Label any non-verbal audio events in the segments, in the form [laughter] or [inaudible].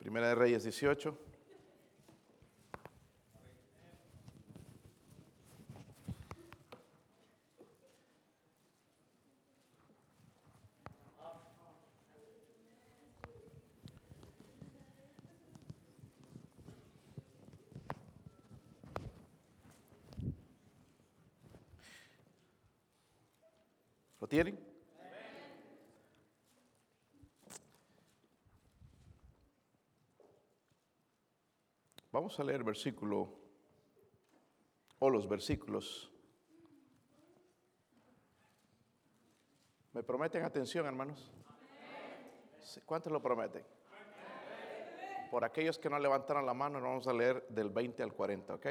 Primera de Reyes 18. ¿Lo tienen? Vamos a leer versículo o los versículos. ¿Me prometen atención, hermanos? ¿Cuántos lo prometen? Por aquellos que no levantaron la mano, vamos a leer del 20 al 40, ¿ok?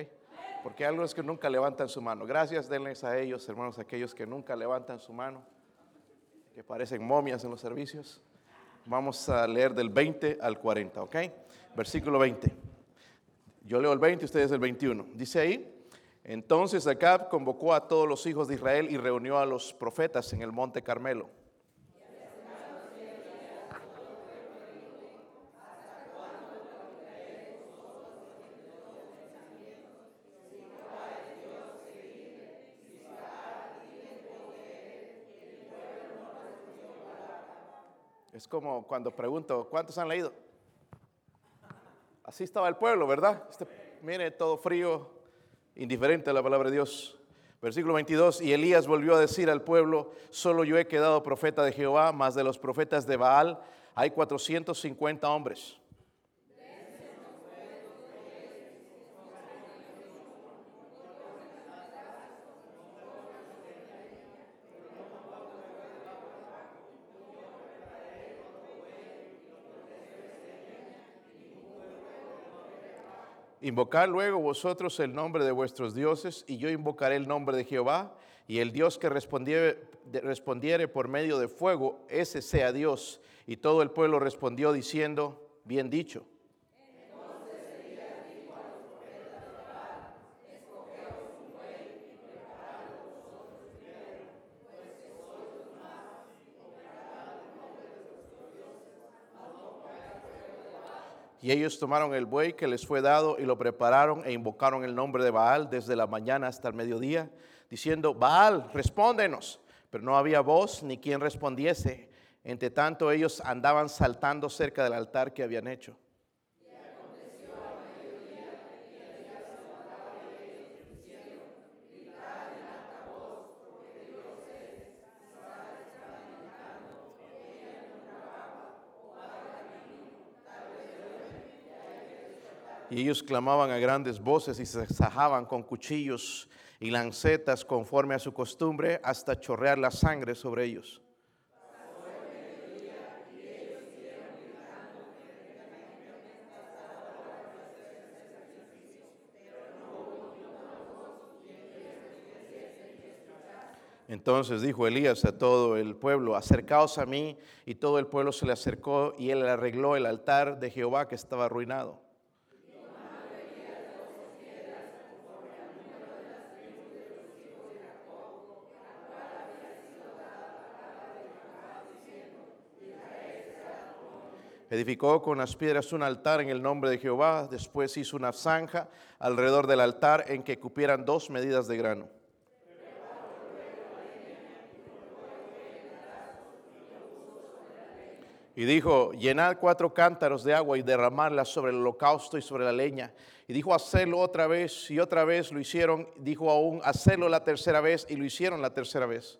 Porque hay algunos que nunca levantan su mano. Gracias, denles a ellos, hermanos, aquellos que nunca levantan su mano, que parecen momias en los servicios. Vamos a leer del 20 al 40, ¿ok? Versículo 20. Yo leo el 20, ustedes el 21. Dice ahí, entonces Acab convocó a todos los hijos de Israel y reunió a los profetas en el monte Carmelo. Es como cuando pregunto, ¿cuántos han leído? Así estaba el pueblo, ¿verdad? Este, mire, todo frío, indiferente a la palabra de Dios. Versículo 22, y Elías volvió a decir al pueblo, solo yo he quedado profeta de Jehová, más de los profetas de Baal hay 450 hombres. Invocar luego vosotros el nombre de vuestros dioses, y yo invocaré el nombre de Jehová, y el Dios que respondiere, respondiere por medio de fuego, ese sea Dios. Y todo el pueblo respondió diciendo, bien dicho. Y ellos tomaron el buey que les fue dado y lo prepararon e invocaron el nombre de Baal desde la mañana hasta el mediodía, diciendo, Baal, respóndenos. Pero no había voz ni quien respondiese. Entre tanto ellos andaban saltando cerca del altar que habían hecho. Y ellos clamaban a grandes voces y se sajaban con cuchillos y lancetas conforme a su costumbre hasta chorrear la sangre sobre ellos. Entonces dijo Elías a todo el pueblo, acercaos a mí, y todo el pueblo se le acercó, y él arregló el altar de Jehová que estaba arruinado. Edificó con las piedras un altar en el nombre de Jehová, después hizo una zanja alrededor del altar en que cupieran dos medidas de grano. Y dijo, llenad cuatro cántaros de agua y derramarla sobre el holocausto y sobre la leña. Y dijo, hacerlo otra vez y otra vez lo hicieron. Dijo aún, hacerlo la tercera vez y lo hicieron la tercera vez.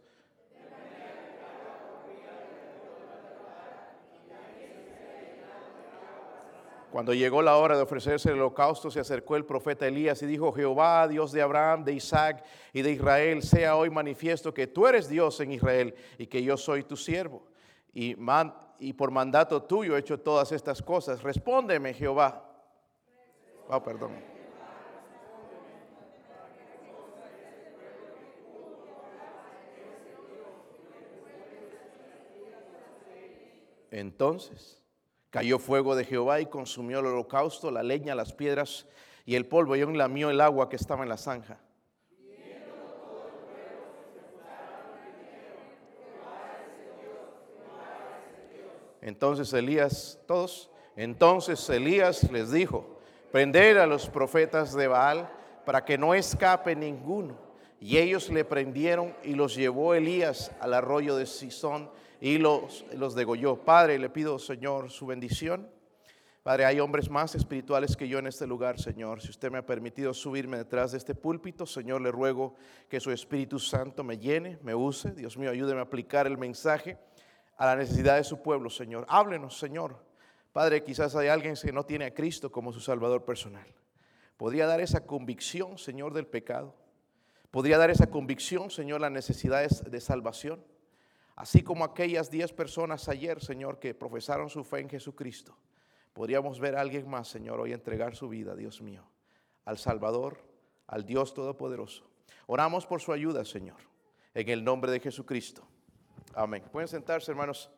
Cuando llegó la hora de ofrecerse el holocausto, se acercó el profeta Elías y dijo, Jehová, Dios de Abraham, de Isaac y de Israel, sea hoy manifiesto que tú eres Dios en Israel y que yo soy tu siervo. Y, por mandato tuyo he hecho todas estas cosas. Respóndeme, Jehová. Oh, perdón. Entonces Cayó fuego de Jehová y consumió el holocausto, la leña, las piedras y el polvo, y aún lamió el agua que estaba en la zanja. Entonces Elías, todos, Entonces Elías les dijo, prender a los profetas de Baal para que no escape ninguno. Y ellos le prendieron y los llevó Elías al arroyo de Sison y los, los degolló. Padre, le pido, Señor, su bendición. Padre, hay hombres más espirituales que yo en este lugar, Señor. Si usted me ha permitido subirme detrás de este púlpito, Señor, le ruego que su Espíritu Santo me llene, me use. Dios mío, ayúdeme a aplicar el mensaje a la necesidad de su pueblo, Señor. Háblenos, Señor. Padre, quizás hay alguien que no tiene a Cristo como su Salvador personal. Podría dar esa convicción, Señor, del pecado. Podría dar esa convicción, Señor, las necesidades de salvación. Así como aquellas diez personas ayer, Señor, que profesaron su fe en Jesucristo. Podríamos ver a alguien más, Señor, hoy entregar su vida, Dios mío, al Salvador, al Dios Todopoderoso. Oramos por su ayuda, Señor, en el nombre de Jesucristo. Amén. Pueden sentarse, hermanos.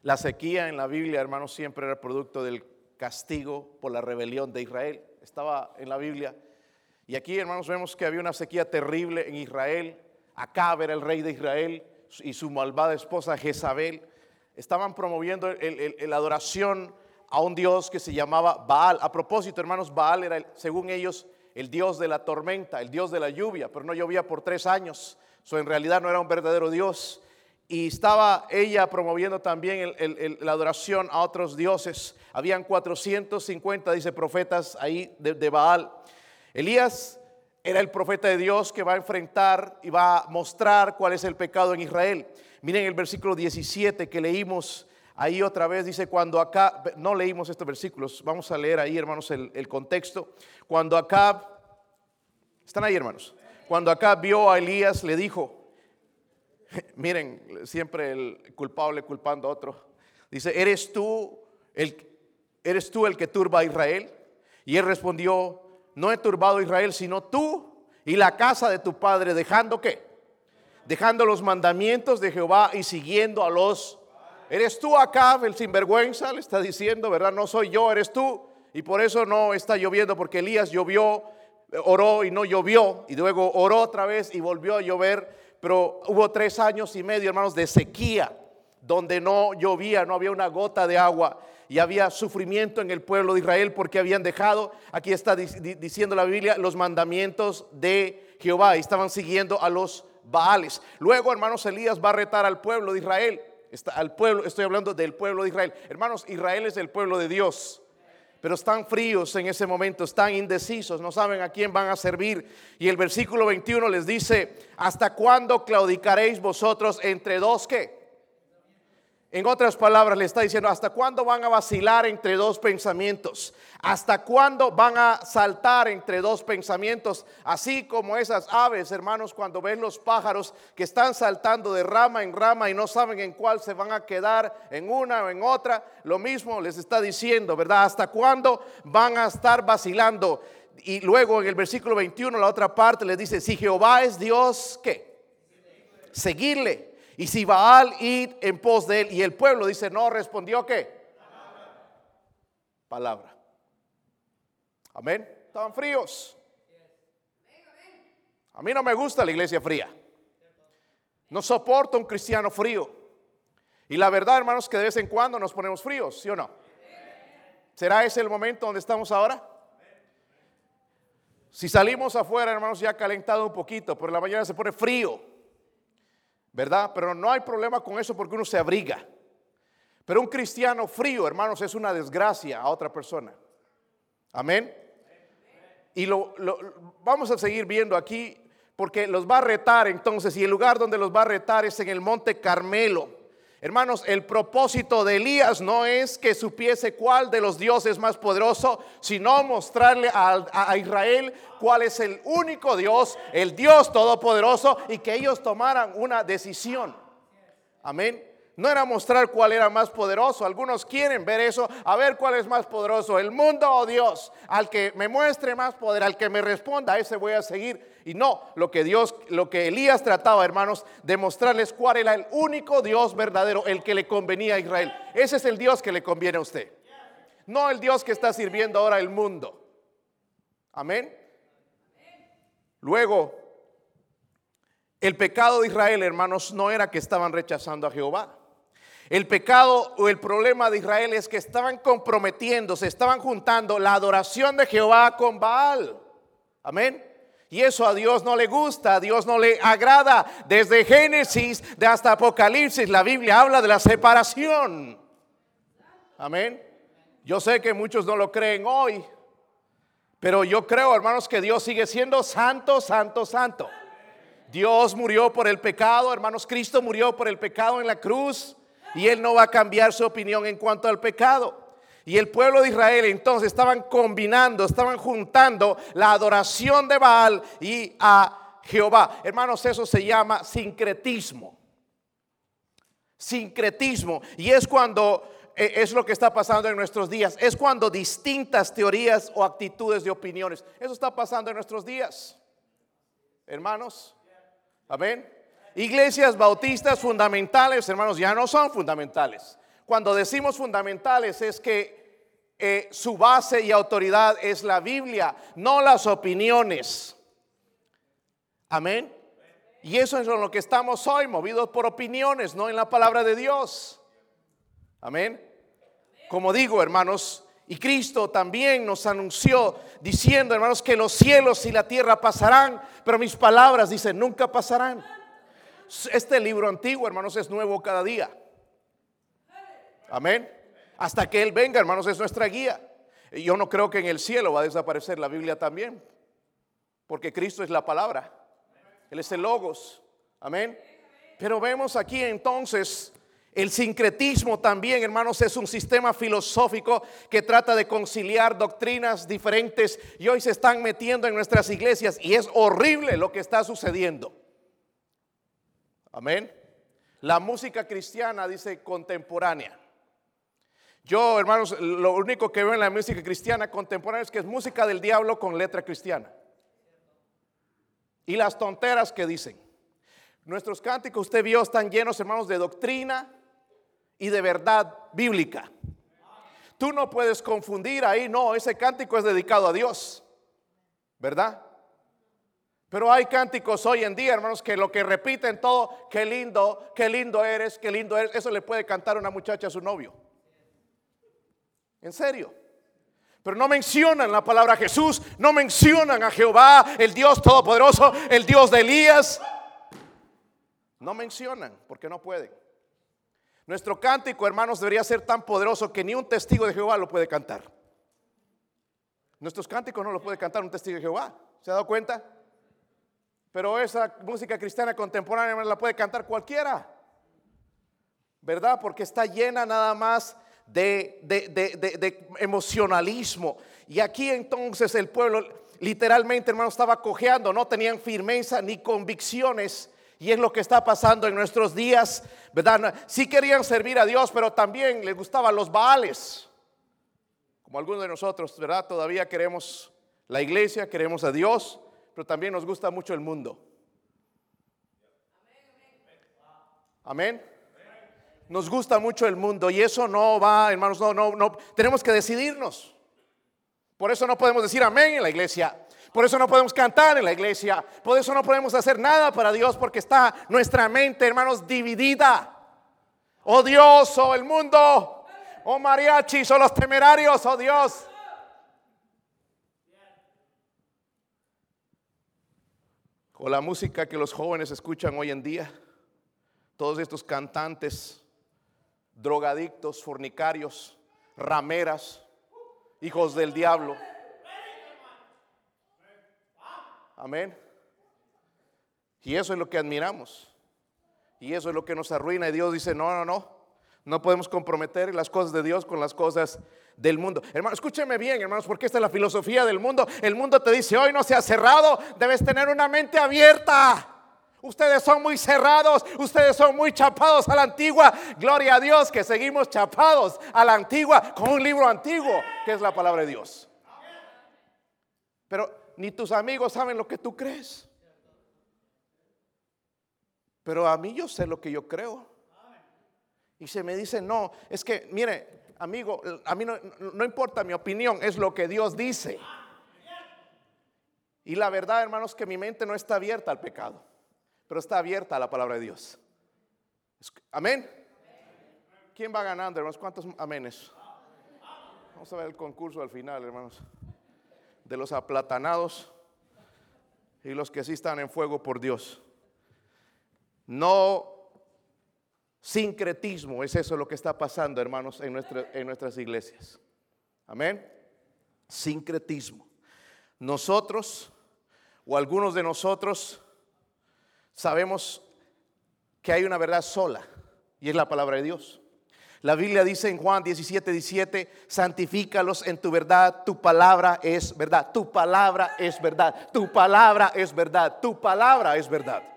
La sequía en la Biblia, hermanos, siempre era producto del castigo por la rebelión de Israel. Estaba en la Biblia. Y aquí, hermanos, vemos que había una sequía terrible en Israel. Acab era el rey de Israel y su malvada esposa Jezabel estaban promoviendo la adoración a un dios que se llamaba Baal. A propósito, hermanos, Baal era, según ellos, el dios de la tormenta, el dios de la lluvia, pero no llovía por tres años. So, en realidad no era un verdadero dios. Y estaba ella promoviendo también la adoración a otros dioses. Habían 450, dice, profetas ahí de Baal. Elías era el profeta de Dios que va a enfrentar y va a mostrar cuál es el pecado en Israel. Miren el versículo 17 que leímos ahí otra vez, dice, cuando acá, no leímos estos versículos, vamos a leer ahí hermanos el, contexto. Cuando acá, están ahí hermanos, cuando acá vio a Elías le dijo, [laughs] miren, siempre el culpable culpando a otro, dice, ¿eres tú el, eres tú el que turba a Israel? Y él respondió, no he turbado a Israel, sino tú y la casa de tu padre, dejando qué? Dejando los mandamientos de Jehová y siguiendo a los... Eres tú acá, el sinvergüenza, le está diciendo, ¿verdad? No soy yo, eres tú. Y por eso no está lloviendo, porque Elías llovió, oró y no llovió. Y luego oró otra vez y volvió a llover. Pero hubo tres años y medio, hermanos, de sequía, donde no llovía, no había una gota de agua y había sufrimiento en el pueblo de Israel porque habían dejado, aquí está diciendo la Biblia, los mandamientos de Jehová y estaban siguiendo a los Baales. Luego, hermanos, Elías va a retar al pueblo de Israel. Está, al pueblo, estoy hablando del pueblo de Israel. Hermanos, Israel es el pueblo de Dios pero están fríos en ese momento, están indecisos, no saben a quién van a servir. Y el versículo 21 les dice, ¿hasta cuándo claudicaréis vosotros entre dos qué? En otras palabras, le está diciendo, ¿hasta cuándo van a vacilar entre dos pensamientos? ¿Hasta cuándo van a saltar entre dos pensamientos? Así como esas aves, hermanos, cuando ven los pájaros que están saltando de rama en rama y no saben en cuál se van a quedar, en una o en otra, lo mismo les está diciendo, ¿verdad? ¿Hasta cuándo van a estar vacilando? Y luego en el versículo 21, la otra parte les dice, si Jehová es Dios, ¿qué? Seguirle. Y si Baal ir en pos de él y el pueblo dice, no, respondió qué? Palabra. Amén. Estaban fríos. A mí no me gusta la iglesia fría. No soporto un cristiano frío. Y la verdad, hermanos, que de vez en cuando nos ponemos fríos, ¿sí o no? ¿Será ese el momento donde estamos ahora? Si salimos afuera, hermanos, ya calentado un poquito, por la mañana se pone frío. ¿Verdad? Pero no hay problema con eso porque uno se abriga. Pero un cristiano frío, hermanos, es una desgracia a otra persona. Amén. Y lo, vamos a seguir viendo aquí porque los va a retar entonces y el lugar donde los va a retar es en el monte Carmelo. Hermanos, el propósito de Elías no es que supiese cuál de los dioses es más poderoso, sino mostrarle a, Israel cuál es el único Dios, el Dios todopoderoso, y que ellos tomaran una decisión. Amén. No era mostrar cuál era más poderoso. Algunos quieren ver eso, a ver cuál es más poderoso, el mundo o Dios. Al que me muestre más poder, al que me responda, a ese voy a seguir. Y no, lo que Dios, lo que Elías trataba, hermanos, de mostrarles cuál era el único Dios verdadero, el que le convenía a Israel. Ese es el Dios que le conviene a usted. No el Dios que está sirviendo ahora el mundo. Amén. Luego, el pecado de Israel, hermanos, no era que estaban rechazando a Jehová. El pecado o el problema de Israel es que estaban comprometiendo, se estaban juntando la adoración de Jehová con Baal. Amén. Y eso a Dios no le gusta, a Dios no le agrada. Desde Génesis de hasta Apocalipsis la Biblia habla de la separación. Amén. Yo sé que muchos no lo creen hoy, pero yo creo, hermanos, que Dios sigue siendo santo, santo, santo. Dios murió por el pecado, hermanos, Cristo murió por el pecado en la cruz y Él no va a cambiar su opinión en cuanto al pecado. Y el pueblo de Israel entonces estaban combinando, estaban juntando la adoración de Baal y a Jehová. Hermanos, eso se llama sincretismo. Sincretismo. Y es cuando eh, es lo que está pasando en nuestros días. Es cuando distintas teorías o actitudes de opiniones. Eso está pasando en nuestros días. Hermanos. Amén. Iglesias bautistas fundamentales, hermanos, ya no son fundamentales. Cuando decimos fundamentales es que eh, su base y autoridad es la Biblia, no las opiniones. Amén. Y eso es lo que estamos hoy, movidos por opiniones, no en la palabra de Dios. Amén. Como digo, hermanos, y Cristo también nos anunció diciendo, hermanos, que los cielos y la tierra pasarán, pero mis palabras, dicen, nunca pasarán. Este libro antiguo, hermanos, es nuevo cada día. Amén. Hasta que Él venga, hermanos, es nuestra guía. Yo no creo que en el cielo va a desaparecer la Biblia también. Porque Cristo es la palabra. Él es el logos. Amén. Pero vemos aquí entonces el sincretismo también, hermanos, es un sistema filosófico que trata de conciliar doctrinas diferentes y hoy se están metiendo en nuestras iglesias y es horrible lo que está sucediendo. Amén. La música cristiana dice contemporánea. Yo, hermanos, lo único que veo en la música cristiana contemporánea es que es música del diablo con letra cristiana. Y las tonteras que dicen. Nuestros cánticos, usted vio, están llenos, hermanos, de doctrina y de verdad bíblica. Tú no puedes confundir ahí, no, ese cántico es dedicado a Dios, ¿verdad? Pero hay cánticos hoy en día, hermanos, que lo que repiten todo, qué lindo, qué lindo eres, qué lindo eres, eso le puede cantar una muchacha a su novio. En serio. Pero no mencionan la palabra Jesús, no mencionan a Jehová, el Dios Todopoderoso, el Dios de Elías. No mencionan porque no pueden. Nuestro cántico, hermanos, debería ser tan poderoso que ni un testigo de Jehová lo puede cantar. Nuestros cánticos no lo puede cantar un testigo de Jehová. ¿Se ha dado cuenta? Pero esa música cristiana contemporánea la puede cantar cualquiera. ¿Verdad? Porque está llena nada más de, de, emocionalismo. Y aquí entonces el pueblo literalmente, hermano, estaba cojeando, no tenían firmeza ni convicciones. Y es lo que está pasando en nuestros días, ¿verdad? Sí querían servir a Dios, pero también les gustaban los baales. Como algunos de nosotros, ¿verdad? Todavía queremos la iglesia, queremos a Dios, pero también nos gusta mucho el mundo. Amén. Nos gusta mucho el mundo y eso no va, hermanos, no, no, no. Tenemos que decidirnos. Por eso no podemos decir amén en la iglesia. Por eso no podemos cantar en la iglesia. Por eso no podemos hacer nada para Dios porque está nuestra mente, hermanos, dividida. Oh Dios, oh el mundo, oh mariachis, oh los temerarios, oh Dios. O la música que los jóvenes escuchan hoy en día, todos estos cantantes, drogadictos, fornicarios, rameras, hijos del diablo. Amén. Y eso es lo que admiramos. Y eso es lo que nos arruina. Y Dios dice, no, no, no. No podemos comprometer las cosas de Dios con las cosas del mundo. Hermano, escúcheme bien, hermanos, porque esta es la filosofía del mundo. El mundo te dice, hoy no se ha cerrado, debes tener una mente abierta. Ustedes son muy cerrados, ustedes son muy chapados a la antigua. Gloria a Dios que seguimos chapados a la antigua con un libro antiguo, que es la palabra de Dios. Pero ni tus amigos saben lo que tú crees. Pero a mí yo sé lo que yo creo. Y se me dice, no, es que, mire, amigo, a mí no, importa mi opinión, es lo que Dios dice. Y la verdad, hermanos, que mi mente no está abierta al pecado, pero está abierta a la palabra de Dios. Amén. ¿Quién va ganando, hermanos? ¿Cuántos amenes? Vamos a ver el concurso al final, hermanos. De los aplatanados y los que sí están en fuego por Dios. No sincretismo, es eso lo que está pasando, hermanos, en, en nuestras iglesias. Amén. Sincretismo. Nosotros, o algunos de nosotros, sabemos que hay una verdad sola, y es la palabra de Dios. La Biblia dice en Juan 17, 17, santifícalos en tu verdad, tu palabra es verdad, tu palabra es verdad, tu palabra es verdad, tu palabra es verdad.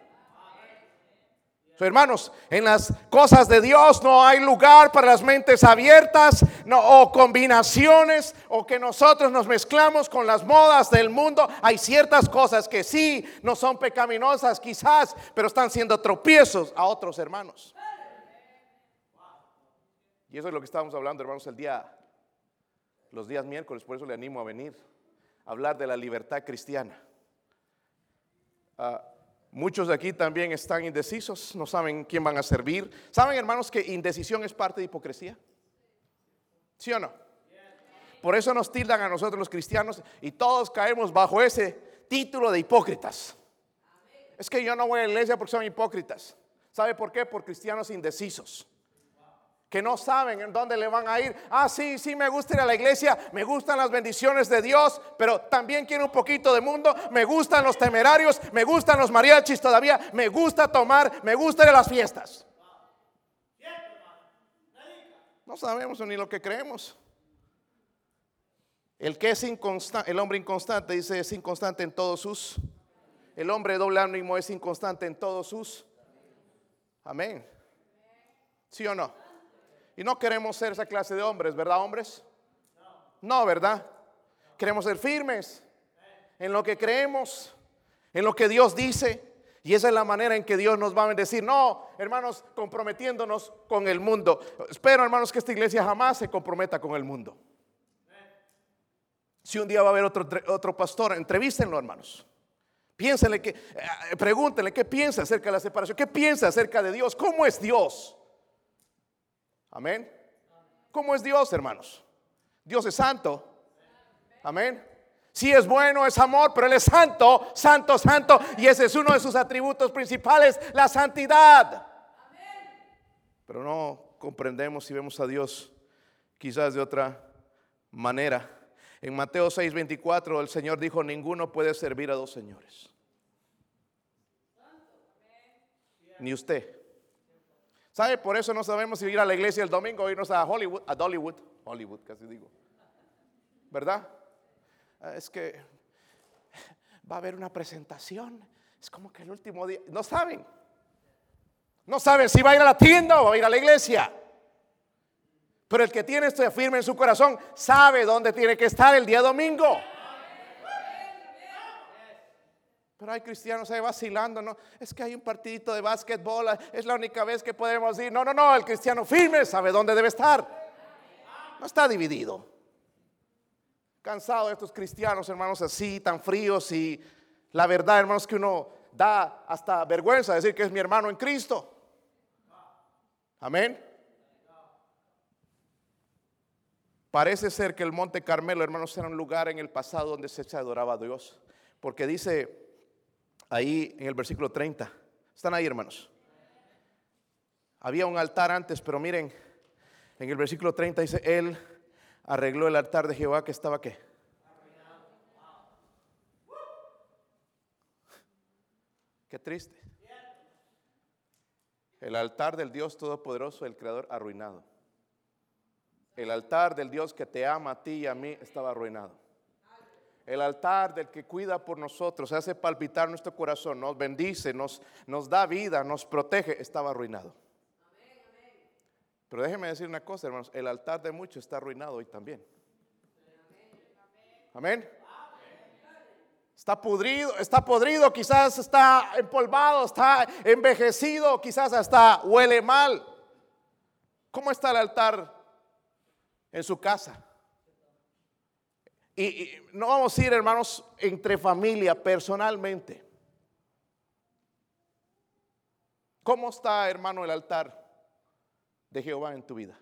Hermanos, en las cosas de Dios no hay lugar para las mentes abiertas no, o combinaciones o que nosotros nos mezclamos con las modas del mundo. Hay ciertas cosas que sí no son pecaminosas quizás, pero están siendo tropiezos a otros hermanos. Y eso es lo que estábamos hablando, hermanos, el día, los días miércoles, por eso le animo a venir, a hablar de la libertad cristiana. Ah, muchos de aquí también están indecisos, no saben quién van a servir. ¿Saben, hermanos, que indecisión es parte de hipocresía? ¿Sí o no? Por eso nos tildan a nosotros los cristianos y todos caemos bajo ese título de hipócritas. Es que yo no voy a la iglesia porque son hipócritas. ¿Sabe por qué? Por cristianos indecisos que no saben en dónde le van a ir. Ah, sí, sí, me gusta ir a la iglesia, me gustan las bendiciones de Dios, pero también quiero un poquito de mundo, me gustan los temerarios, me gustan los mariachis todavía, me gusta tomar, me gustan las fiestas. No sabemos ni lo que creemos. El que es inconstante, el hombre inconstante dice es inconstante en todos sus. El hombre doble ánimo es inconstante en todos sus. Amén. ¿Sí o no? Y no queremos ser esa clase de hombres, ¿verdad, hombres? No, ¿verdad? Queremos ser firmes en lo que creemos, en lo que Dios dice. Y esa es la manera en que Dios nos va a bendecir. No, hermanos, comprometiéndonos con el mundo. Espero, hermanos, que esta iglesia jamás se comprometa con el mundo. Si un día va a haber otro, otro pastor, entrevístenlo, hermanos. Piénsenle que, eh, pregúntenle qué piensa acerca de la separación, qué piensa acerca de Dios, cómo es Dios. Amén. ¿Cómo es Dios, hermanos? Dios es santo. Amén. Sí es bueno, es amor, pero Él es santo, santo, santo. Y ese es uno de sus atributos principales, la santidad. Pero no comprendemos y vemos a Dios quizás de otra manera. En Mateo 6:24 el Señor dijo, ninguno puede servir a dos señores. Ni usted. ¿Sabe? Por eso no sabemos si ir a la iglesia el domingo o irnos a Hollywood, a Dollywood, Hollywood casi digo. ¿Verdad? Ah, es que va a haber una presentación. Es como que el último día, no saben. No saben si va a ir a la tienda o va a ir a la iglesia. Pero el que tiene esto firme en su corazón sabe dónde tiene que estar el día domingo. Pero hay cristianos ahí vacilando, ¿no? Es que hay un partidito de básquetbol, es la única vez que podemos ir. No, no, no, el cristiano firme sabe dónde debe estar. No está dividido. Cansado de estos cristianos, hermanos, así, tan fríos y la verdad, hermanos, que uno da hasta vergüenza decir que es mi hermano en Cristo. Amén. Parece ser que el Monte Carmelo, hermanos, era un lugar en el pasado donde se adoraba a Dios. Porque dice ahí en el versículo 30. ¿Están ahí, hermanos? Había un altar antes, pero miren, en el versículo 30 dice, Él arregló el altar de Jehová que estaba qué. Qué triste. El altar del Dios Todopoderoso, el Creador, arruinado. El altar del Dios que te ama a ti y a mí estaba arruinado. El altar del que cuida por nosotros, hace palpitar nuestro corazón, nos bendice, nos, nos da vida, nos protege, estaba arruinado. Pero déjeme decir una cosa, hermanos, el altar de muchos está arruinado hoy también. Amén. Está pudrido, está podrido, quizás está empolvado, está envejecido, quizás hasta huele mal. ¿Cómo está el altar en su casa? Y, no vamos a ir, hermanos, entre familia, personalmente. ¿Cómo está, hermano, el altar? de Jehová en tu vida.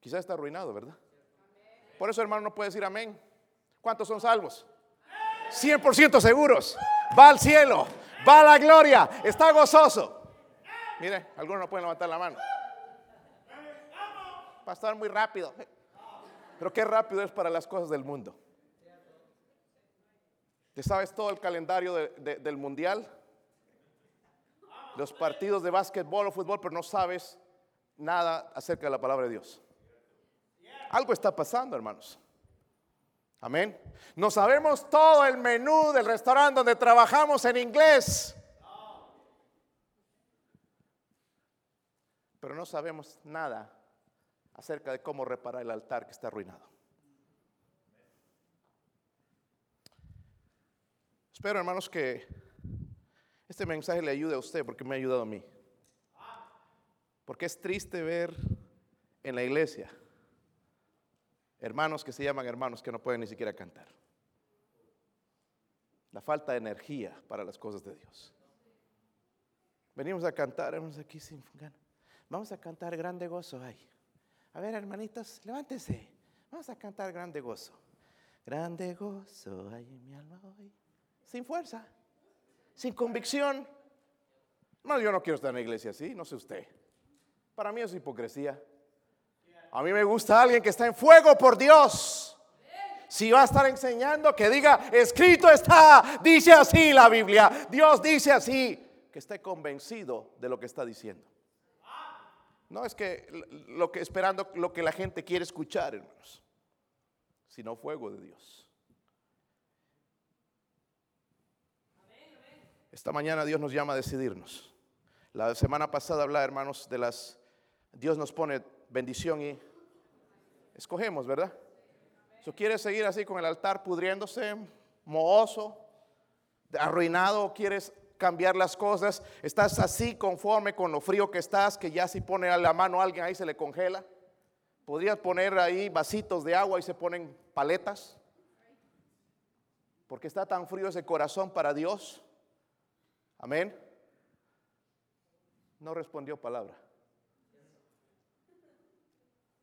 Quizás está arruinado, ¿verdad? Por eso, hermano, no puede decir amén. ¿Cuántos son salvos? 100% seguros. Va al cielo, va a la gloria, está gozoso. Mire, algunos no pueden levantar la mano. Pastor, muy rápido. Pero qué rápido es para las cosas del mundo. ¿Te sabes todo el calendario del mundial? Los partidos de básquetbol o fútbol, pero no sabes nada acerca de la palabra de Dios. Algo está pasando, hermanos. Amén. No sabemos todo el menú del restaurante donde trabajamos en inglés. Pero no sabemos nada acerca de cómo reparar el altar que está arruinado. Espero, hermanos, que este mensaje le ayude a usted porque me ha ayudado a mí. Porque es triste ver en la iglesia hermanos que se llaman hermanos que no pueden ni siquiera cantar. La falta de energía para las cosas de Dios. Venimos a cantar, hermanos, aquí sin ganas. Vamos a cantar grande gozo. Ay. A ver, hermanitos, levántese. Vamos a cantar grande gozo. Grande gozo hay en mi alma hoy. Sin fuerza, sin convicción. No, yo no quiero estar en la iglesia así, no sé usted. Para mí es hipocresía. A mí me gusta alguien que está en fuego por Dios. Si va a estar enseñando, que diga, escrito está, dice así la Biblia, Dios dice así, que esté convencido de lo que está diciendo. No es que lo que esperando lo que la gente quiere escuchar, hermanos, sino fuego de Dios. Esta mañana Dios nos llama a decidirnos. La semana pasada hablaba, hermanos, de las Dios nos pone bendición y escogemos, ¿verdad? Si quieres seguir así con el altar pudriéndose, mohoso, arruinado, o quieres cambiar las cosas, estás así conforme con lo frío que estás, que ya si pone a la mano a alguien ahí se le congela. Podrías poner ahí vasitos de agua y se ponen paletas. Porque está tan frío ese corazón para Dios. Amén. No respondió palabra.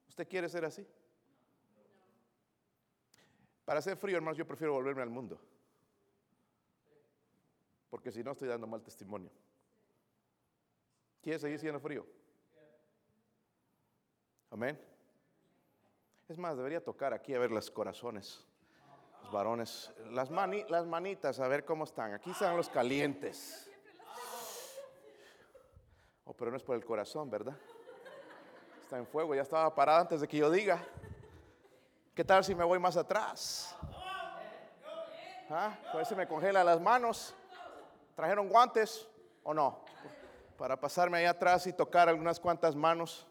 ¿Usted quiere ser así? Para ser frío, hermanos, yo prefiero volverme al mundo. Porque si no, estoy dando mal testimonio. ¿Quiere seguir siendo frío? Amén. Es más, debería tocar aquí a ver los corazones, los varones, las, las manitas, a ver cómo están. Aquí están los calientes. Oh, pero no es por el corazón, ¿verdad? Está en fuego, ya estaba parada antes de que yo diga. ¿Qué tal si me voy más atrás? ¿Ah? A ver si me congela las manos. ¿Trajeron guantes o no? Para pasarme ahí atrás y tocar algunas cuantas manos.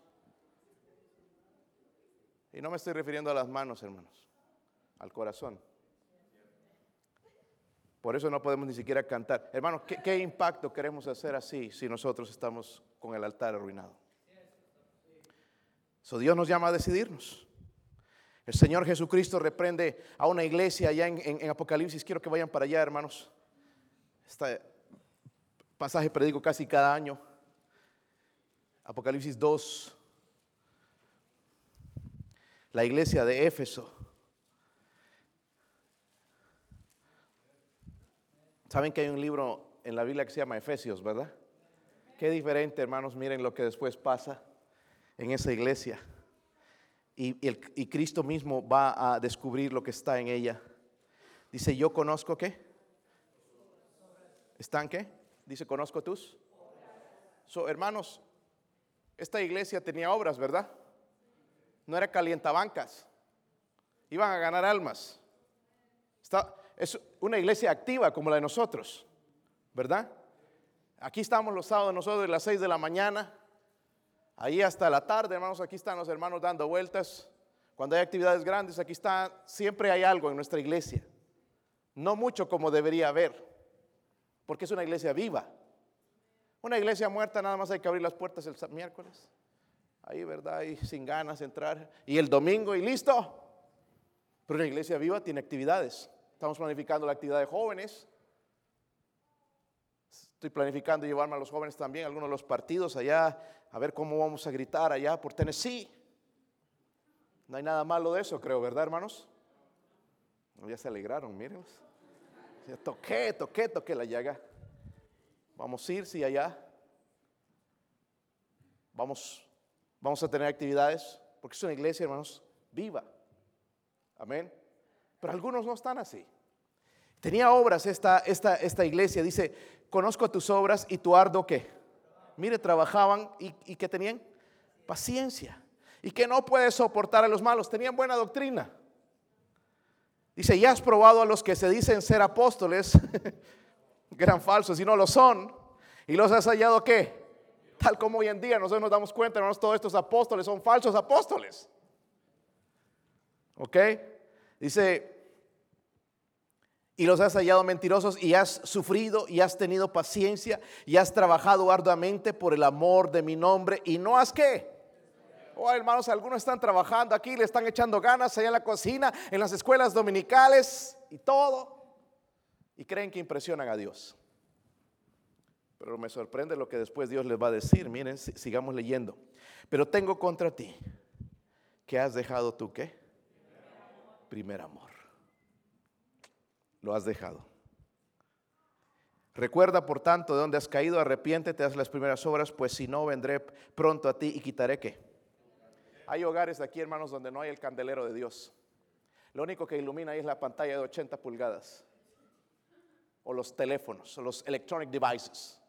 Y no me estoy refiriendo a las manos, hermanos, al corazón. Por eso no podemos ni siquiera cantar. Hermanos, ¿qué, ¿qué, impacto queremos hacer así si nosotros estamos con el altar arruinado? So Dios nos llama a decidirnos. El Señor Jesucristo reprende a una iglesia allá en, Apocalipsis. Quiero que vayan para allá, hermanos. Este pasaje predico casi cada año. Apocalipsis 2. La iglesia de Éfeso. Saben que hay un libro en la Biblia que se llama Efesios, ¿verdad? Qué diferente, hermanos. Miren lo que después pasa en esa iglesia. Y, y, Cristo mismo va a descubrir lo que está en ella. Dice, yo conozco qué. ¿Están qué? Dice, conozco tus. So, hermanos, esta iglesia tenía obras, ¿verdad? No era calientabancas. Iban a ganar almas. Es una iglesia activa como la de nosotros, ¿verdad? Aquí estamos los sábados nosotros de las 6 de la mañana Ahí hasta la tarde, hermanos, aquí están los hermanos dando vueltas. Cuando hay actividades grandes, aquí está, siempre hay algo en nuestra iglesia. No mucho como debería haber, porque es una iglesia viva. Una iglesia muerta nada más hay que abrir las puertas el miércoles. Ahí, ¿verdad? Y sin ganas de entrar. Y el domingo y listo. Pero una iglesia viva tiene actividades. Estamos planificando la actividad de jóvenes. Estoy planificando llevarme a los jóvenes también algunos de los partidos allá, a ver cómo vamos a gritar allá por Tennessee. No hay nada malo de eso, creo, ¿verdad, hermanos? Ya se alegraron, mírenlos. Toqué, toqué, toqué la llaga. Vamos a ir, sí, allá. Vamos, vamos a tener actividades, porque es una iglesia, hermanos, viva. Amén. Pero algunos no están así. Tenía obras esta, esta, esta iglesia, dice, conozco tus obras y tu ardo que. Mire, trabajaban y, y que tenían paciencia. Y que no puedes soportar a los malos. Tenían buena doctrina. Dice, ya has probado a los que se dicen ser apóstoles, [laughs] que eran falsos y no lo son, y los has hallado qué? Tal como hoy en día nosotros nos damos cuenta, todos estos apóstoles son falsos apóstoles. ¿Ok? Dice, y los has hallado mentirosos y has sufrido y has tenido paciencia y has trabajado arduamente por el amor de mi nombre y no has qué? Oh, hermanos, algunos están trabajando aquí, le están echando ganas allá en la cocina, en las escuelas dominicales y todo. Y creen que impresionan a Dios. Pero me sorprende lo que después Dios les va a decir. Miren, sigamos leyendo. Pero tengo contra ti que has dejado tú qué? Primer amor. Lo has dejado. Recuerda, por tanto, de donde has caído, arrepiéntete, haz las primeras obras, pues si no, vendré pronto a ti y quitaré qué? Hay hogares aquí, hermanos, donde no hay el candelero de Dios. Lo único que ilumina ahí es la pantalla de 80 pulgadas. O los teléfonos, o los electronic devices.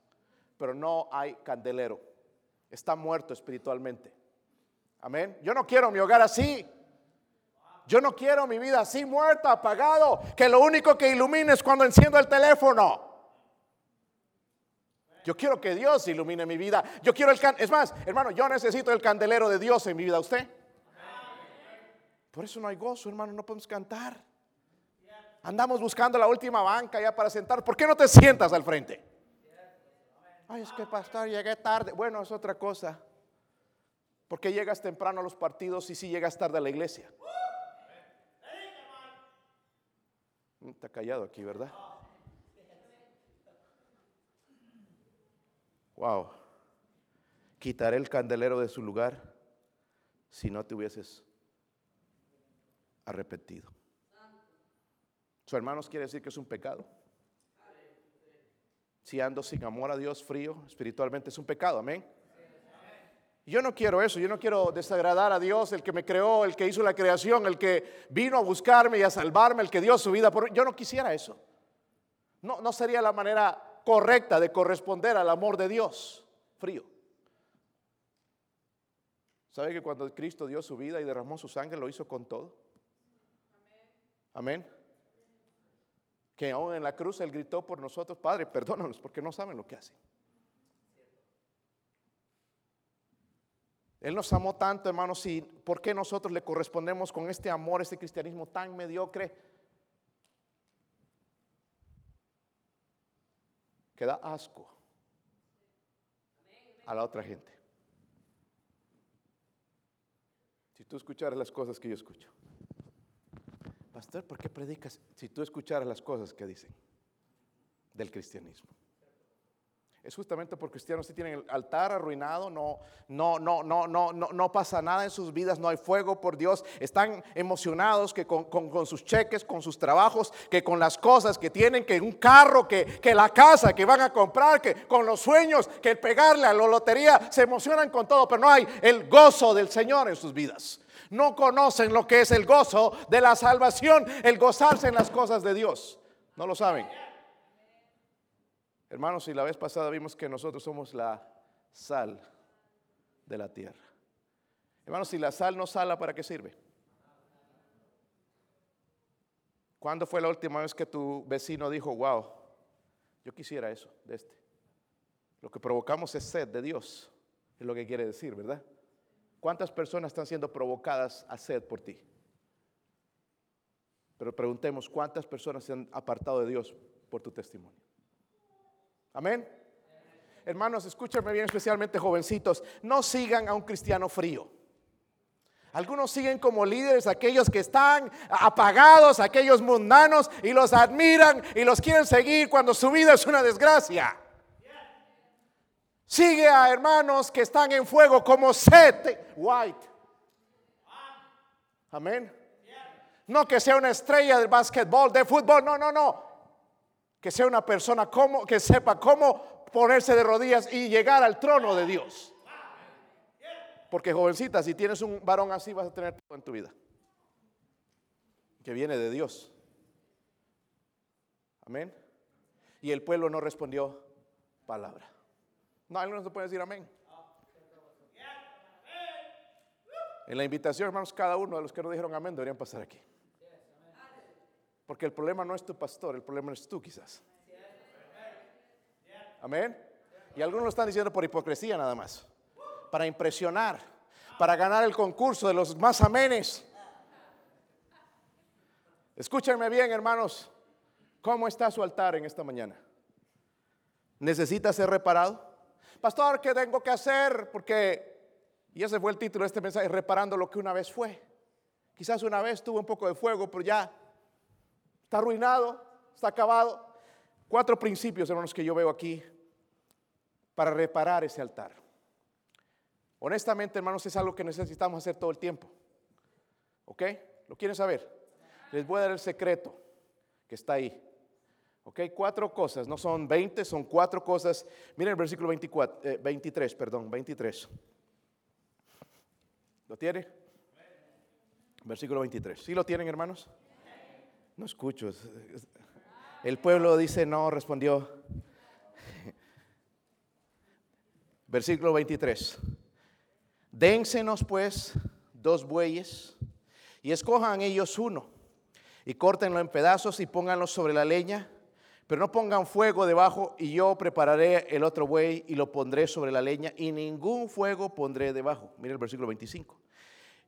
Pero no hay candelero. Está muerto espiritualmente. Amén. Yo no quiero mi hogar así. Yo no quiero mi vida así muerta, apagado, que lo único que ilumina es cuando enciendo el teléfono. Yo quiero que Dios ilumine mi vida. Yo quiero el es más, hermano, yo necesito el candelero de Dios en mi vida. ¿Usted? Por eso no hay gozo, hermano, no podemos cantar. Andamos buscando la última banca ya para sentar. ¿Por qué no te sientas al frente? Ay, es que pastor, llegué tarde. Bueno, es otra cosa. ¿Por qué llegas temprano a los partidos y si llegas tarde a la iglesia? Está callado aquí, ¿verdad? Wow. Quitaré el candelero de su lugar si no te hubieses arrepentido. Su hermanos quiere decir que es un pecado. Si ando sin amor a Dios frío, espiritualmente es un pecado, amén. Yo no quiero eso, yo no quiero desagradar a Dios, el que me creó, el que hizo la creación, el que vino a buscarme y a salvarme, el que dio su vida por Yo no quisiera eso. No, no sería la manera correcta de corresponder al amor de Dios. Frío. ¿Sabe que cuando Cristo dio su vida y derramó su sangre lo hizo con todo? Amén. Que aún en la cruz Él gritó por nosotros, Padre, perdónanos porque no saben lo que hacen. Él nos amó tanto, hermanos, y ¿por qué nosotros le correspondemos con este amor, este cristianismo tan mediocre? Que da asco a la otra gente. Si tú escucharas las cosas que yo escucho. Pastor, ¿por qué predicas? Si tú escucharas las cosas que dicen del cristianismo es justamente porque cristianos si tienen el altar arruinado, no, no, no, no, no, no, pasa nada en sus vidas, no hay fuego por Dios, están emocionados que con, sus cheques, con sus trabajos, que con las cosas que tienen, que un carro, que, que la casa que van a comprar, que con los sueños, que pegarle a la lotería, se emocionan con todo, pero no hay el gozo del Señor en sus vidas. No conocen lo que es el gozo de la salvación, el gozarse en las cosas de Dios. No lo saben. Hermanos, y la vez pasada vimos que nosotros somos la sal de la tierra. Hermanos, si la sal no sala, ¿para qué sirve? ¿Cuándo fue la última vez que tu vecino dijo, wow, yo quisiera eso de este? Lo que provocamos es sed de Dios, es lo que quiere decir, ¿verdad? ¿Cuántas personas están siendo provocadas a sed por ti? Pero preguntemos, ¿cuántas personas se han apartado de Dios por tu testimonio? Amén. Hermanos, escúchenme bien, especialmente jovencitos, no sigan a un cristiano frío. Algunos siguen como líderes aquellos que están apagados, aquellos mundanos, y los admiran y los quieren seguir cuando su vida es una desgracia. Sigue a hermanos que están en fuego como Seth White. Amén. No que sea una estrella del básquetbol, de fútbol, no, no, no. Que sea una persona como, que sepa cómo ponerse de rodillas y llegar al trono de Dios. Porque jovencita, si tienes un varón así vas a tener todo en tu vida. Que viene de Dios. Amén. Y el pueblo no respondió palabra. No, algunos no pueden decir amén. En la invitación, hermanos, cada uno de los que no dijeron amén deberían pasar aquí. Porque el problema no es tu pastor, el problema es tú quizás. Amén. Y algunos lo están diciendo por hipocresía nada más. Para impresionar, para ganar el concurso de los más amenes. Escúchenme bien, hermanos. ¿Cómo está su altar en esta mañana? ¿Necesita ser reparado? Pastor, ¿qué tengo que hacer? Porque, y ese fue el título de este mensaje, reparando lo que una vez fue. Quizás una vez tuvo un poco de fuego, pero ya está arruinado, está acabado. Cuatro principios, hermanos, que yo veo aquí para reparar ese altar. Honestamente, hermanos, es algo que necesitamos hacer todo el tiempo. ¿Ok? ¿Lo quieren saber? Les voy a dar el secreto que está ahí. ¿Ok? Cuatro cosas, no son 20, son cuatro cosas. Miren el versículo 24, 23, eh, perdón, 23. ¿Lo tiene? Versículo 23. ¿Sí lo tienen, hermanos? No escucho. El pueblo dice no, respondió. Versículo 23. Dénsenos pues dos bueyes y escojan ellos uno y córtenlo en pedazos y pónganlo sobre la leña pero no pongan fuego debajo y yo prepararé el otro buey y lo pondré sobre la leña y ningún fuego pondré debajo. Mira el versículo 25.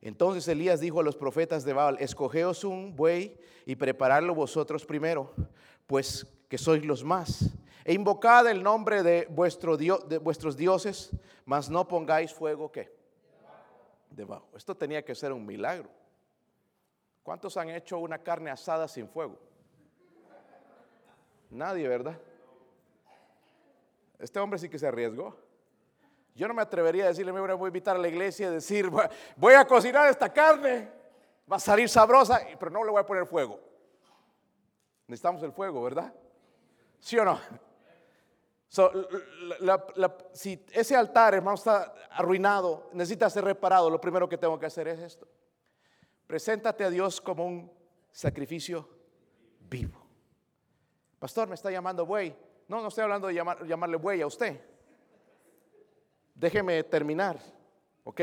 Entonces Elías dijo a los profetas de Baal, escogeos un buey y preparadlo vosotros primero, pues que sois los más. E invocad el nombre de, vuestro de vuestros dioses, mas no pongáis fuego ¿qué? debajo. Esto tenía que ser un milagro. ¿Cuántos han hecho una carne asada sin fuego? Nadie, ¿verdad? Este hombre sí que se arriesgó. Yo no me atrevería a decirle, me voy a invitar a la iglesia y decir, voy a cocinar esta carne, va a salir sabrosa, pero no le voy a poner fuego. Necesitamos el fuego, ¿verdad? ¿Sí o no? si ese altar, hermano, está arruinado, necesita ser reparado, lo primero que tengo que hacer es esto. Preséntate a Dios como un sacrificio vivo. Pastor, me está llamando buey. No, no estoy hablando de llamarle buey a usted. Déjeme terminar, ¿ok?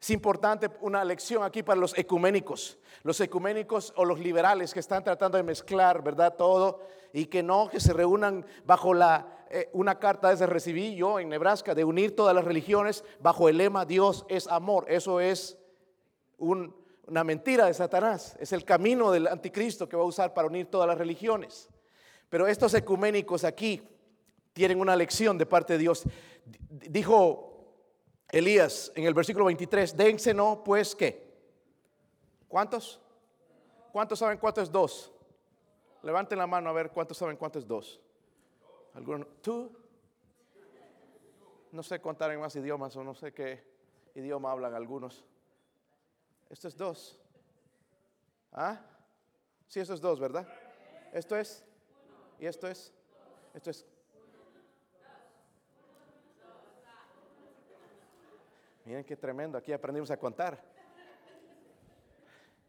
Es importante una lección aquí para los ecuménicos, los ecuménicos o los liberales que están tratando de mezclar, ¿verdad? Todo y que no, que se reúnan bajo la, eh, una carta desde recibí yo en Nebraska de unir todas las religiones bajo el lema Dios es amor. Eso es una mentira de Satanás, es el camino del anticristo que va a usar para unir todas las religiones. Pero estos ecuménicos aquí tienen una lección de parte de Dios. Dijo Elías en el versículo 23, no pues qué. ¿Cuántos? ¿Cuántos saben cuánto es dos? Levanten la mano a ver cuántos saben cuánto es dos. ¿Alguno? ¿Tú? No sé contar en más idiomas o no sé qué idioma hablan algunos. Esto es dos. ¿Ah? Sí, esto es dos, ¿verdad? Esto es y esto es, esto es. Miren qué tremendo, aquí aprendimos a contar.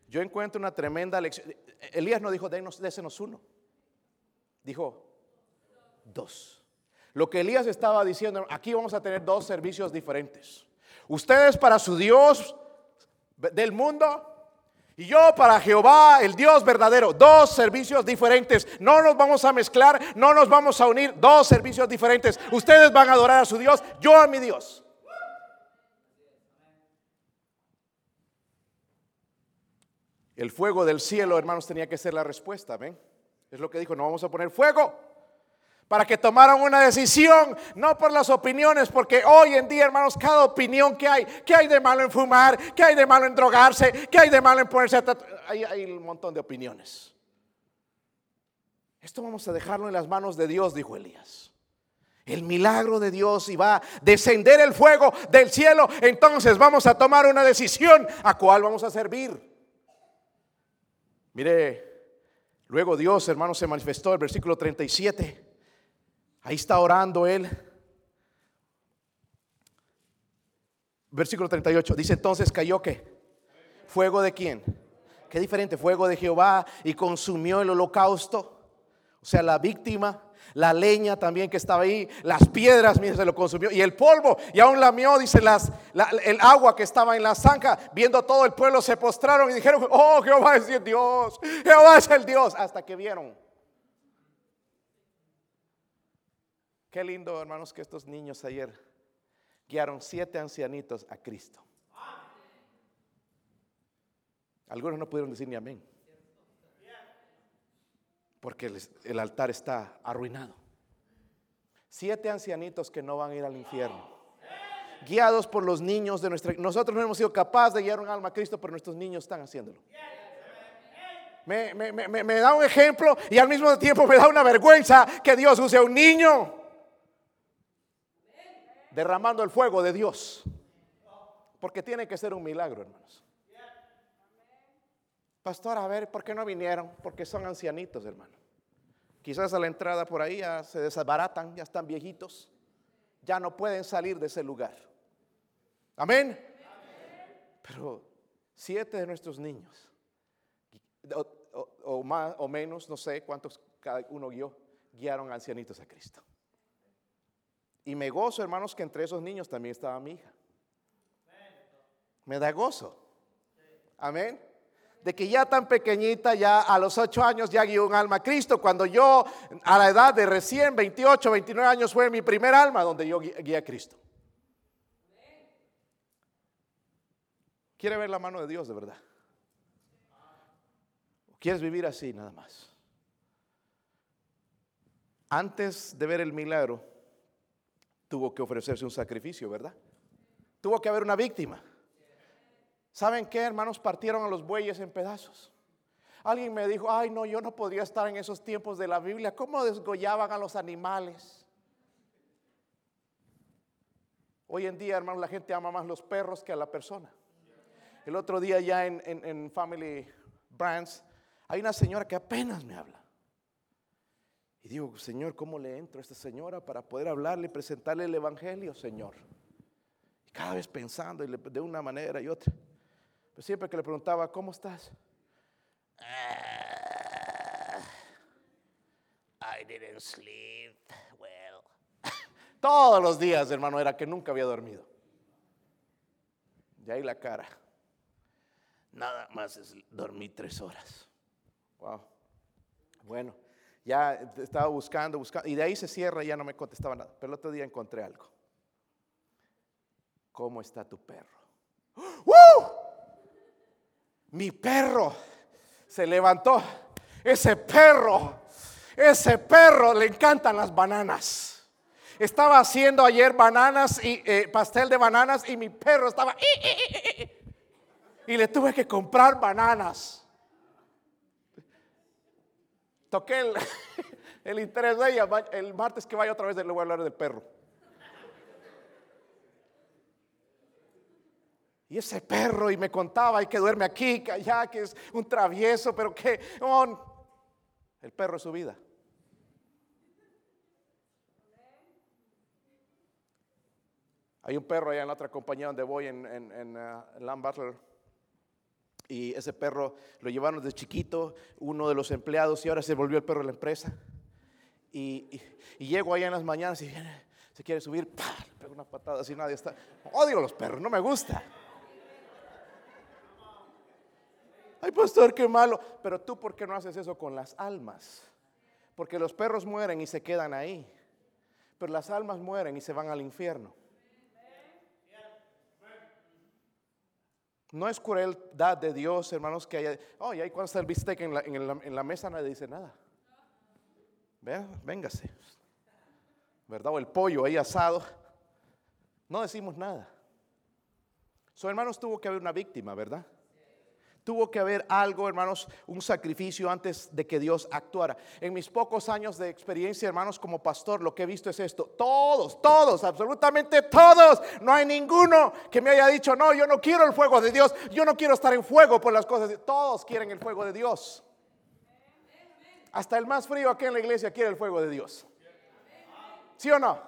Yo encuentro una tremenda lección. Elías no dijo, désenos uno. Dijo, dos. Lo que Elías estaba diciendo, aquí vamos a tener dos servicios diferentes. Ustedes para su Dios del mundo y yo para Jehová, el Dios verdadero, dos servicios diferentes. No nos vamos a mezclar, no nos vamos a unir, dos servicios diferentes. Ustedes van a adorar a su Dios, yo a mi Dios. El fuego del cielo, hermanos, tenía que ser la respuesta, ¿ven? Es lo que dijo, no vamos a poner fuego para que tomaran una decisión, no por las opiniones, porque hoy en día, hermanos, cada opinión que hay, ¿qué hay de malo en fumar? ¿Qué hay de malo en drogarse? ¿Qué hay de malo en ponerse a hay, hay un montón de opiniones. Esto vamos a dejarlo en las manos de Dios, dijo Elías. el milagro de Dios y va a descender el fuego del cielo, entonces vamos a tomar una decisión a cuál vamos a servir. Mire, luego Dios, hermano, se manifestó el versículo 37. Ahí está orando él. Versículo 38. Dice entonces cayó que fuego de quién? Qué diferente, fuego de Jehová y consumió el holocausto. O sea, la víctima la leña también que estaba ahí, las piedras, mira, se lo consumió, y el polvo, y aún lamió, dice, las, el agua que estaba en la zanja, viendo todo el pueblo, se postraron y dijeron, oh, Jehová es el Dios, Jehová es el Dios, hasta que vieron. Qué lindo, hermanos, que estos niños ayer guiaron siete ancianitos a Cristo. Algunos no pudieron decir ni amén porque el, altar está arruinado. Siete ancianitos que no van a ir al infierno guiados por los niños de nuestra... Nosotros no hemos sido capaces de guiar un alma a Cristo, pero nuestros niños están haciéndolo. Me, me, da un ejemplo y al mismo tiempo me da una vergüenza que Dios use a un niño derramando el fuego de Dios. Porque tiene que ser un milagro, hermanos. Pastor, a ver, ¿por qué no vinieron? Porque son ancianitos, hermano. Quizás a la entrada por ahí ya se desbaratan, ya están viejitos. Ya no pueden salir de ese lugar. Amén. Pero siete de nuestros niños, o, más o menos, no sé cuántos cada uno guió, guiaron ancianitos a Cristo. Y me gozo, hermanos, que entre esos niños también estaba mi hija. Me da gozo. Amén de que ya tan pequeñita, ya a los ocho años ya guió un alma a Cristo. Cuando yo a la edad de recién 28, 29 años fue mi primer alma donde yo guié a Cristo. ¿Quiere ver la mano de Dios de verdad? ¿Quieres vivir así nada más? Antes de ver el milagro, tuvo que ofrecerse un sacrificio, ¿verdad? Tuvo que haber una víctima. ¿Saben qué, hermanos? Partieron a los bueyes en pedazos. Alguien me dijo, ay no, yo no podría estar en esos tiempos de la Biblia. ¿Cómo desgollaban a los animales? Hoy en día, hermanos, la gente ama más los perros que a la persona. El otro día ya en, Family Brands hay una señora que apenas me habla. Y digo, Señor, ¿cómo le entro a esta señora para poder hablarle y presentarle el Evangelio, Señor? Y cada vez pensando de una manera y otra siempre que le preguntaba, ¿cómo estás? Ah, I didn't sleep well. [laughs] Todos los días, hermano, era que nunca había dormido. Y ahí la cara. Nada más es dormir tres horas. Wow. Bueno, ya estaba buscando, buscando. Y de ahí se cierra y ya no me contestaba nada. Pero el otro día encontré algo. ¿Cómo está tu perro? ¡Woo! Mi perro se levantó. Ese perro, ese perro le encantan las bananas. Estaba haciendo ayer bananas y eh, pastel de bananas y mi perro estaba y le tuve que comprar bananas. Toqué el, [laughs] el interés de ella. El martes que vaya otra vez le voy a hablar del perro. Y ese perro, y me contaba, y que duerme aquí, que allá, que es un travieso, pero que el perro es su vida. Hay un perro allá en la otra compañía donde voy, en, en, en uh, Y ese perro lo llevaron desde chiquito, uno de los empleados, y ahora se volvió el perro de la empresa. Y, y, llego allá en las mañanas y viene, se quiere subir, le pego una patada, así nadie está. Odio los perros, no me gusta. Pastor, qué malo. Pero tú, ¿por qué no haces eso con las almas? Porque los perros mueren y se quedan ahí. Pero las almas mueren y se van al infierno. No es crueldad de Dios, hermanos, que haya. Oh, y ahí cuando está el bistec en la, en la, mesa nadie dice nada. Vean, véngase. ¿Verdad? O el pollo ahí asado. No decimos nada. Su hermanos tuvo que haber una víctima, ¿verdad? Tuvo que haber algo, hermanos, un sacrificio antes de que Dios actuara. En mis pocos años de experiencia, hermanos, como pastor, lo que he visto es esto. Todos, todos, absolutamente todos. No hay ninguno que me haya dicho, no, yo no quiero el fuego de Dios. Yo no quiero estar en fuego por las cosas. Todos quieren el fuego de Dios. Hasta el más frío aquí en la iglesia quiere el fuego de Dios. ¿Sí o no?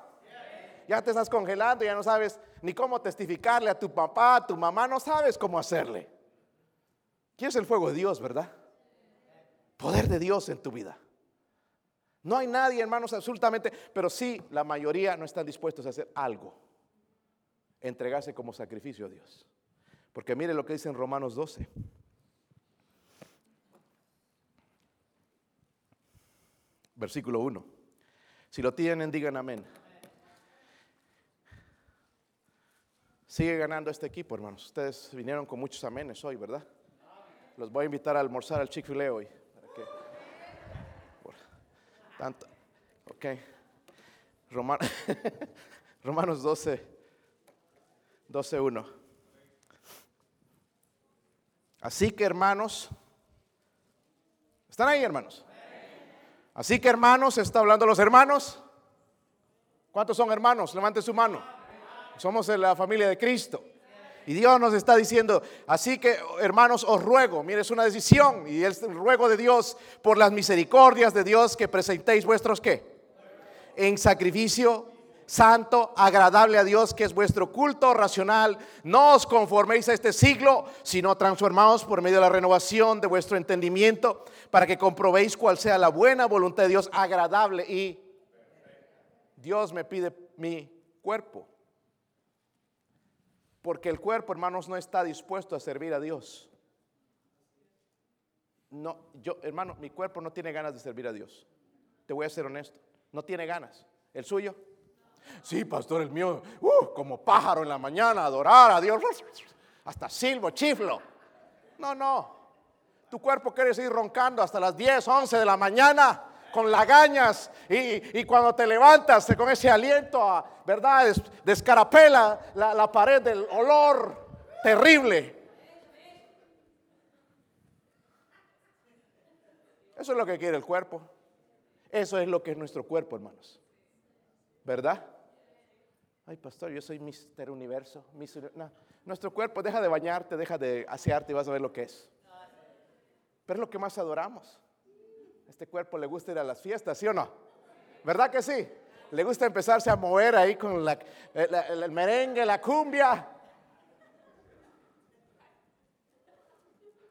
Ya te estás congelando, ya no sabes ni cómo testificarle a tu papá, a tu mamá, no sabes cómo hacerle. Quieres el fuego de Dios, ¿verdad? Poder de Dios en tu vida. No hay nadie, hermanos, absolutamente, pero sí la mayoría no están dispuestos a hacer algo. Entregarse como sacrificio a Dios. Porque mire lo que dice en Romanos 12. Versículo 1. Si lo tienen, digan amén. Sigue ganando este equipo, hermanos. Ustedes vinieron con muchos amenes hoy, ¿verdad? Los voy a invitar a almorzar al Chick-fil-A hoy. tanto, ok. [laughs] Romanos 12, 12, 1. Así que, hermanos, ¿están ahí, hermanos? Así que, hermanos, está hablando los hermanos. ¿Cuántos son hermanos? Levante su mano. Somos la familia de Cristo. Y Dios nos está diciendo, así que hermanos, os ruego, mire, es una decisión y es el ruego de Dios por las misericordias de Dios que presentéis vuestros qué? En sacrificio santo, agradable a Dios, que es vuestro culto racional. No os conforméis a este siglo, sino transformaos por medio de la renovación de vuestro entendimiento, para que comprobéis cuál sea la buena voluntad de Dios, agradable y Dios me pide mi cuerpo. Porque el cuerpo, hermanos, no está dispuesto a servir a Dios. No, yo, hermano, mi cuerpo no tiene ganas de servir a Dios. Te voy a ser honesto. No tiene ganas. ¿El suyo? Sí, pastor, el mío, uh, como pájaro en la mañana, adorar a Dios. Hasta silbo, chiflo. No, no. Tu cuerpo quiere seguir roncando hasta las 10, 11 de la mañana con lagañas y, cuando te levantas con ese aliento, ¿verdad? Descarapela la, la pared del olor terrible. Eso es lo que quiere el cuerpo. Eso es lo que es nuestro cuerpo, hermanos. ¿Verdad? Ay, pastor, yo soy Mister Universo. nuestro cuerpo deja de bañarte, deja de asearte y vas a ver lo que es. Pero es lo que más adoramos. Este cuerpo le gusta ir a las fiestas, ¿sí o no? ¿Verdad que sí? Le gusta empezarse a mover ahí con la, el, merengue, la cumbia.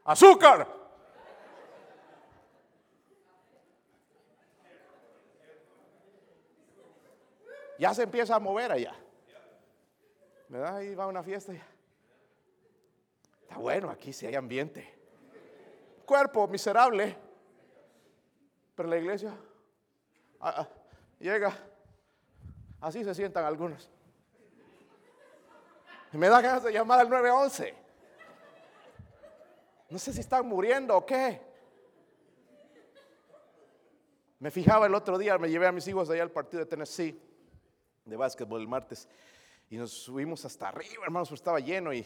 Azúcar. Ya se empieza a mover allá. ¿Verdad? Ahí va una fiesta. Está bueno, aquí si hay ambiente. Cuerpo miserable. Pero la iglesia ah, ah, llega, así se sientan algunos. Me da ganas de llamar al 911. No sé si están muriendo o qué. Me fijaba el otro día, me llevé a mis hijos allá al partido de Tennessee de básquetbol el martes y nos subimos hasta arriba, hermanos, estaba lleno y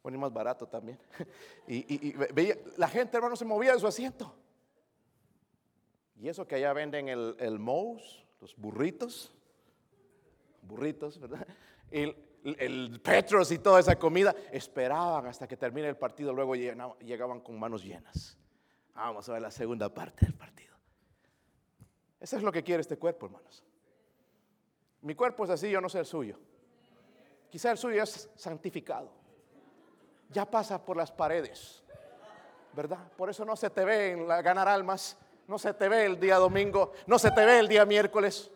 bueno, y más barato también. [laughs] Y, y veía, la gente, hermanos, se movía de su asiento. Y eso que allá venden el, el los burritos, burritos, ¿verdad? El, el Petros y toda esa comida, esperaban hasta que termine el partido, luego llegaban con manos llenas. Vamos a ver la segunda parte del partido. Eso es lo que quiere este cuerpo, hermanos. Mi cuerpo es así, yo no sé el suyo. Quizá el suyo es santificado. Ya pasa por las paredes, ¿verdad? Por eso no se te ve en ganar almas, no se te ve el día domingo, no se te ve el día miércoles.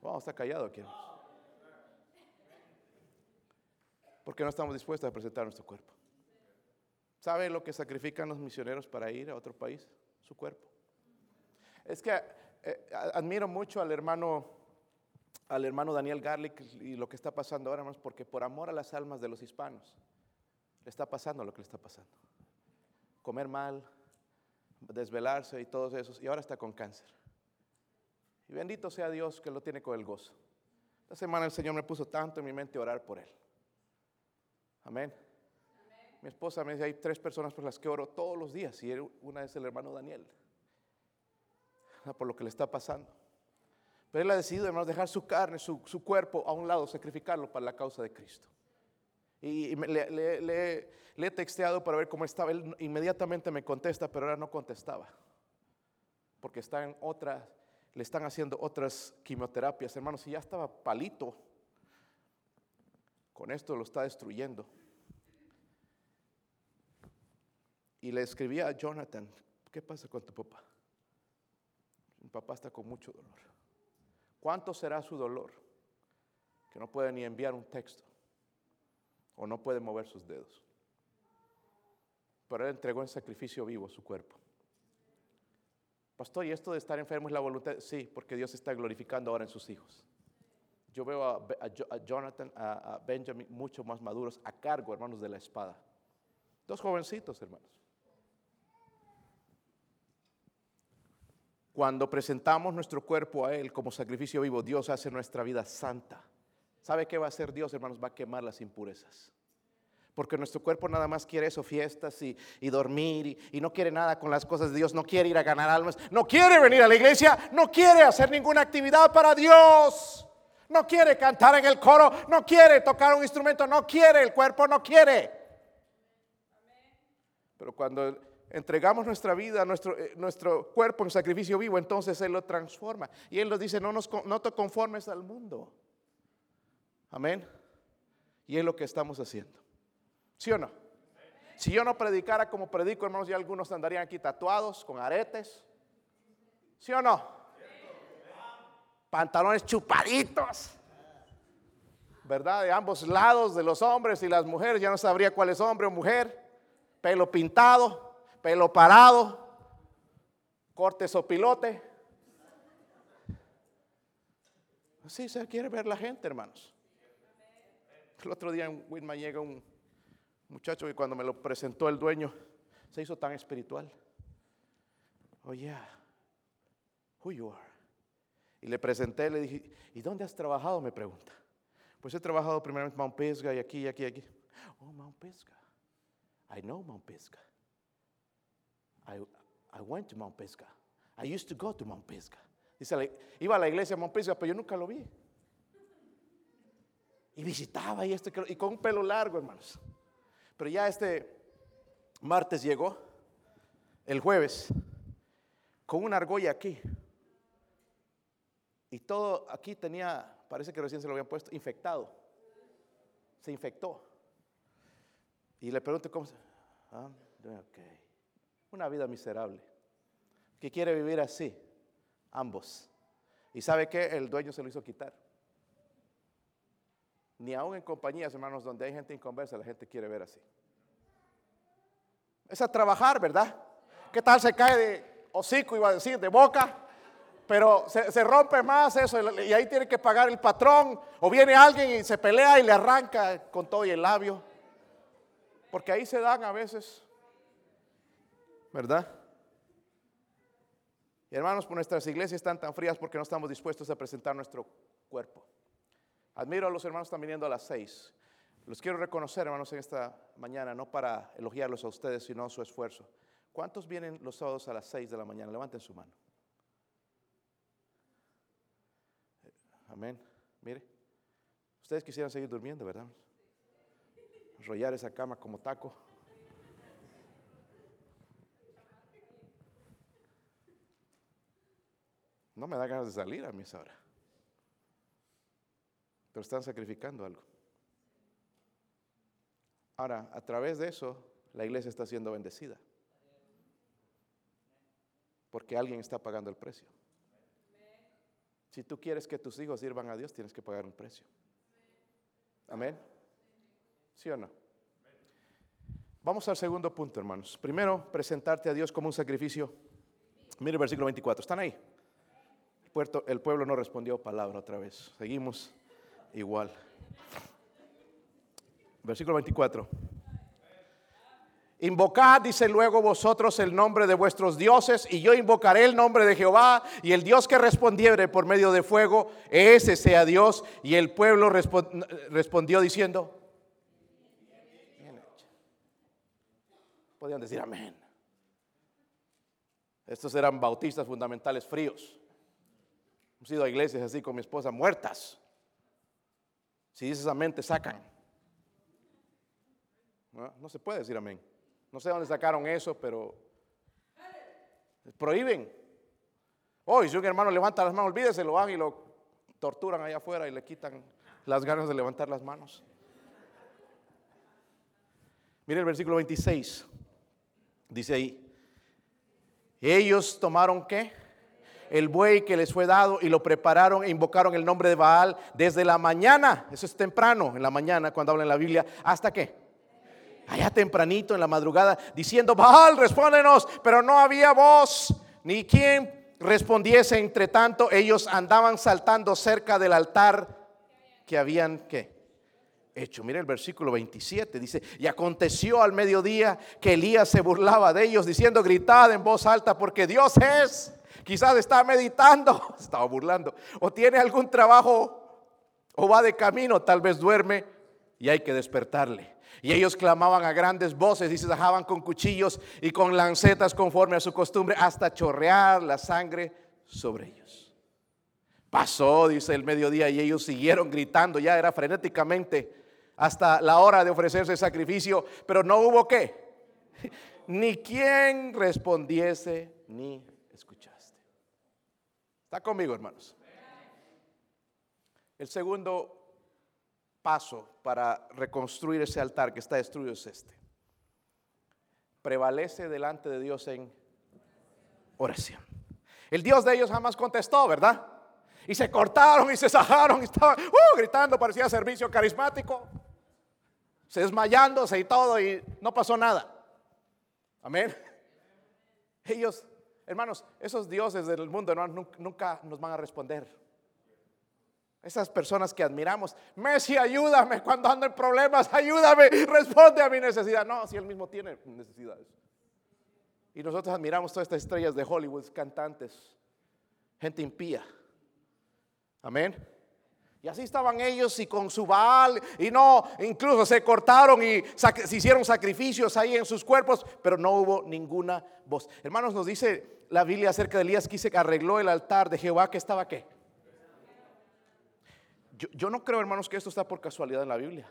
Wow, está callado aquí. Porque no estamos dispuestos a presentar nuestro cuerpo. ¿Sabe lo que sacrifican los misioneros para ir a otro país? Su cuerpo. Es que eh, admiro mucho al hermano, al hermano Daniel Garlic y lo que está pasando ahora, más porque por amor a las almas de los hispanos le está pasando lo que le está pasando comer mal, desvelarse y todos esos, y ahora está con cáncer. Y bendito sea Dios que lo tiene con el gozo. Esta semana el Señor me puso tanto en mi mente orar por él. Amén. Mi esposa me dice, hay tres personas por las que oro todos los días y una es el hermano Daniel, por lo que le está pasando. Pero él ha decidido, hermanos, dejar su carne, su, cuerpo a un lado, sacrificarlo para la causa de Cristo. Y, le, he texteado para ver cómo estaba. Él inmediatamente me contesta, pero ahora no contestaba. Porque está en otra, le están haciendo otras quimioterapias. Hermanos, si ya estaba palito, con esto lo está destruyendo. Y le escribía a Jonathan, ¿qué pasa con tu papá? Mi papá está con mucho dolor. ¿Cuánto será su dolor? Que no puede ni enviar un texto o no puede mover sus dedos. Pero él entregó en sacrificio vivo su cuerpo. Pastor, ¿y esto de estar enfermo es la voluntad? Sí, porque Dios está glorificando ahora en sus hijos. Yo veo a, Jonathan, a, Benjamin mucho más maduros, a cargo, hermanos, de la espada. Dos jovencitos, hermanos. Cuando presentamos nuestro cuerpo a Él como sacrificio vivo, Dios hace nuestra vida santa. ¿Sabe qué va a hacer Dios, hermanos? Va a quemar las impurezas. Porque nuestro cuerpo nada más quiere eso, fiestas y, dormir y, no quiere nada con las cosas de Dios, no quiere ir a ganar almas, no quiere venir a la iglesia, no quiere hacer ninguna actividad para Dios, no quiere cantar en el coro, no quiere tocar un instrumento, no quiere, el cuerpo no quiere. Pero cuando entregamos nuestra vida, nuestro, eh, nuestro cuerpo en sacrificio vivo, entonces Él lo transforma. Y Él nos dice, no, nos, no te conformes al mundo. Amén. Y es lo que estamos haciendo. ¿Sí o no? Si yo no predicara como predico, hermanos, ya algunos andarían aquí tatuados, con aretes. ¿Sí o no? Pantalones chupaditos. ¿Verdad? De ambos lados, de los hombres y las mujeres, ya no sabría cuál es hombre o mujer. Pelo pintado pelo parado, cortes o pilote. Así se quiere ver la gente, hermanos. El otro día en Wilma llega un muchacho que cuando me lo presentó el dueño se hizo tan espiritual. Oh yeah, who you are. Y le presenté, le dije, ¿y dónde has trabajado? Me pregunta. Pues he trabajado primeramente en Mount Pisgah y aquí, y aquí, y aquí. Oh, Mount Pisgah. I know Mount Pisgah. I, I went to Mount Pisgah. I used to go to Mount Pisgah. Dice, iba a la iglesia de Mount Pisgah, pero yo nunca lo vi. Y visitaba y esto y con un pelo largo, hermanos. Pero ya este martes llegó, el jueves, con una argolla aquí. Y todo aquí tenía, parece que recién se lo habían puesto, infectado. Se infectó. Y le pregunto cómo se. Ah, una vida miserable. Que quiere vivir así, ambos. Y sabe que el dueño se lo hizo quitar. Ni aún en compañías, hermanos, donde hay gente inconversa, la gente quiere ver así. Es a trabajar, ¿verdad? ¿Qué tal se cae de hocico, iba a decir, de boca? Pero se, rompe más eso y ahí tiene que pagar el patrón. O viene alguien y se pelea y le arranca con todo y el labio. Porque ahí se dan a veces ¿verdad? Y hermanos, por nuestras iglesias están tan frías porque no estamos dispuestos a presentar nuestro cuerpo. Admiro a los hermanos que están viniendo a las seis. Los quiero reconocer, hermanos, en esta mañana, no para elogiarlos a ustedes, sino su esfuerzo. ¿Cuántos vienen los sábados a las seis de la mañana? Levanten su mano. Amén. Mire, ustedes quisieran seguir durmiendo, ¿verdad? Rollar esa cama como taco. No me da ganas de salir a mí esa hora. Pero están sacrificando algo. Ahora, a través de eso, la iglesia está siendo bendecida. Porque alguien está pagando el precio. Si tú quieres que tus hijos sirvan a Dios, tienes que pagar un precio. Amén. ¿Sí o no? Vamos al segundo punto, hermanos. Primero, presentarte a Dios como un sacrificio. Mire el versículo 24. ¿Están ahí? el pueblo no respondió palabra otra vez. Seguimos igual. Versículo 24. Invocad, dice luego vosotros el nombre de vuestros dioses, y yo invocaré el nombre de Jehová, y el Dios que respondiere por medio de fuego, ese sea Dios. Y el pueblo respondió diciendo, podían decir amén. Estos eran bautistas fundamentales fríos. Hemos ido a iglesias así con mi esposa, muertas. Si dices amén, te sacan. No, se puede decir amén. No sé dónde sacaron eso, pero prohíben. Hoy, si un hermano levanta las manos, olvídese, lo van y lo torturan allá afuera y le quitan las ganas de levantar las manos. Mire el versículo 26. Dice ahí, ellos tomaron qué? El buey que les fue dado y lo prepararon e invocaron el nombre de Baal desde la mañana, eso es temprano, en la mañana cuando habla en la Biblia, hasta qué? Allá tempranito en la madrugada, diciendo, Baal, respóndenos, pero no había voz, ni quien respondiese. Entre tanto, ellos andaban saltando cerca del altar que habían, ¿qué? hecho. Mire el versículo 27, dice, y aconteció al mediodía que Elías se burlaba de ellos diciendo, gritad en voz alta porque Dios es. Quizás está meditando, [laughs] estaba burlando, o tiene algún trabajo, o va de camino, tal vez duerme y hay que despertarle. Y ellos clamaban a grandes voces y se dejaban con cuchillos y con lancetas conforme a su costumbre hasta chorrear la sangre sobre ellos. Pasó, dice el mediodía, y ellos siguieron gritando, ya era frenéticamente hasta la hora de ofrecerse sacrificio, pero no hubo qué, [laughs] ni quien respondiese ni. ¿Está conmigo, hermanos? El segundo paso para reconstruir ese altar que está destruido es este. Prevalece delante de Dios en oración. El Dios de ellos jamás contestó, ¿verdad? Y se cortaron y se sajaron y estaban uh, gritando, parecía servicio carismático se desmayándose y todo y no pasó nada. Amén. Ellos, hermanos, esos dioses del mundo nunca nos van a responder. Esas personas que admiramos, Messi, ayúdame cuando ando en problemas, ayúdame, responde a mi necesidad. No, si él mismo tiene necesidades. Y nosotros admiramos todas estas estrellas de Hollywood, cantantes, gente impía. Amén. Y así estaban ellos y con su Baal y no, incluso se cortaron y se hicieron sacrificios ahí en sus cuerpos, pero no hubo ninguna voz. Hermanos, nos dice la Biblia acerca de Elías que arregló el altar de Jehová que estaba qué. Yo, no creo, hermanos, que esto está por casualidad en la Biblia.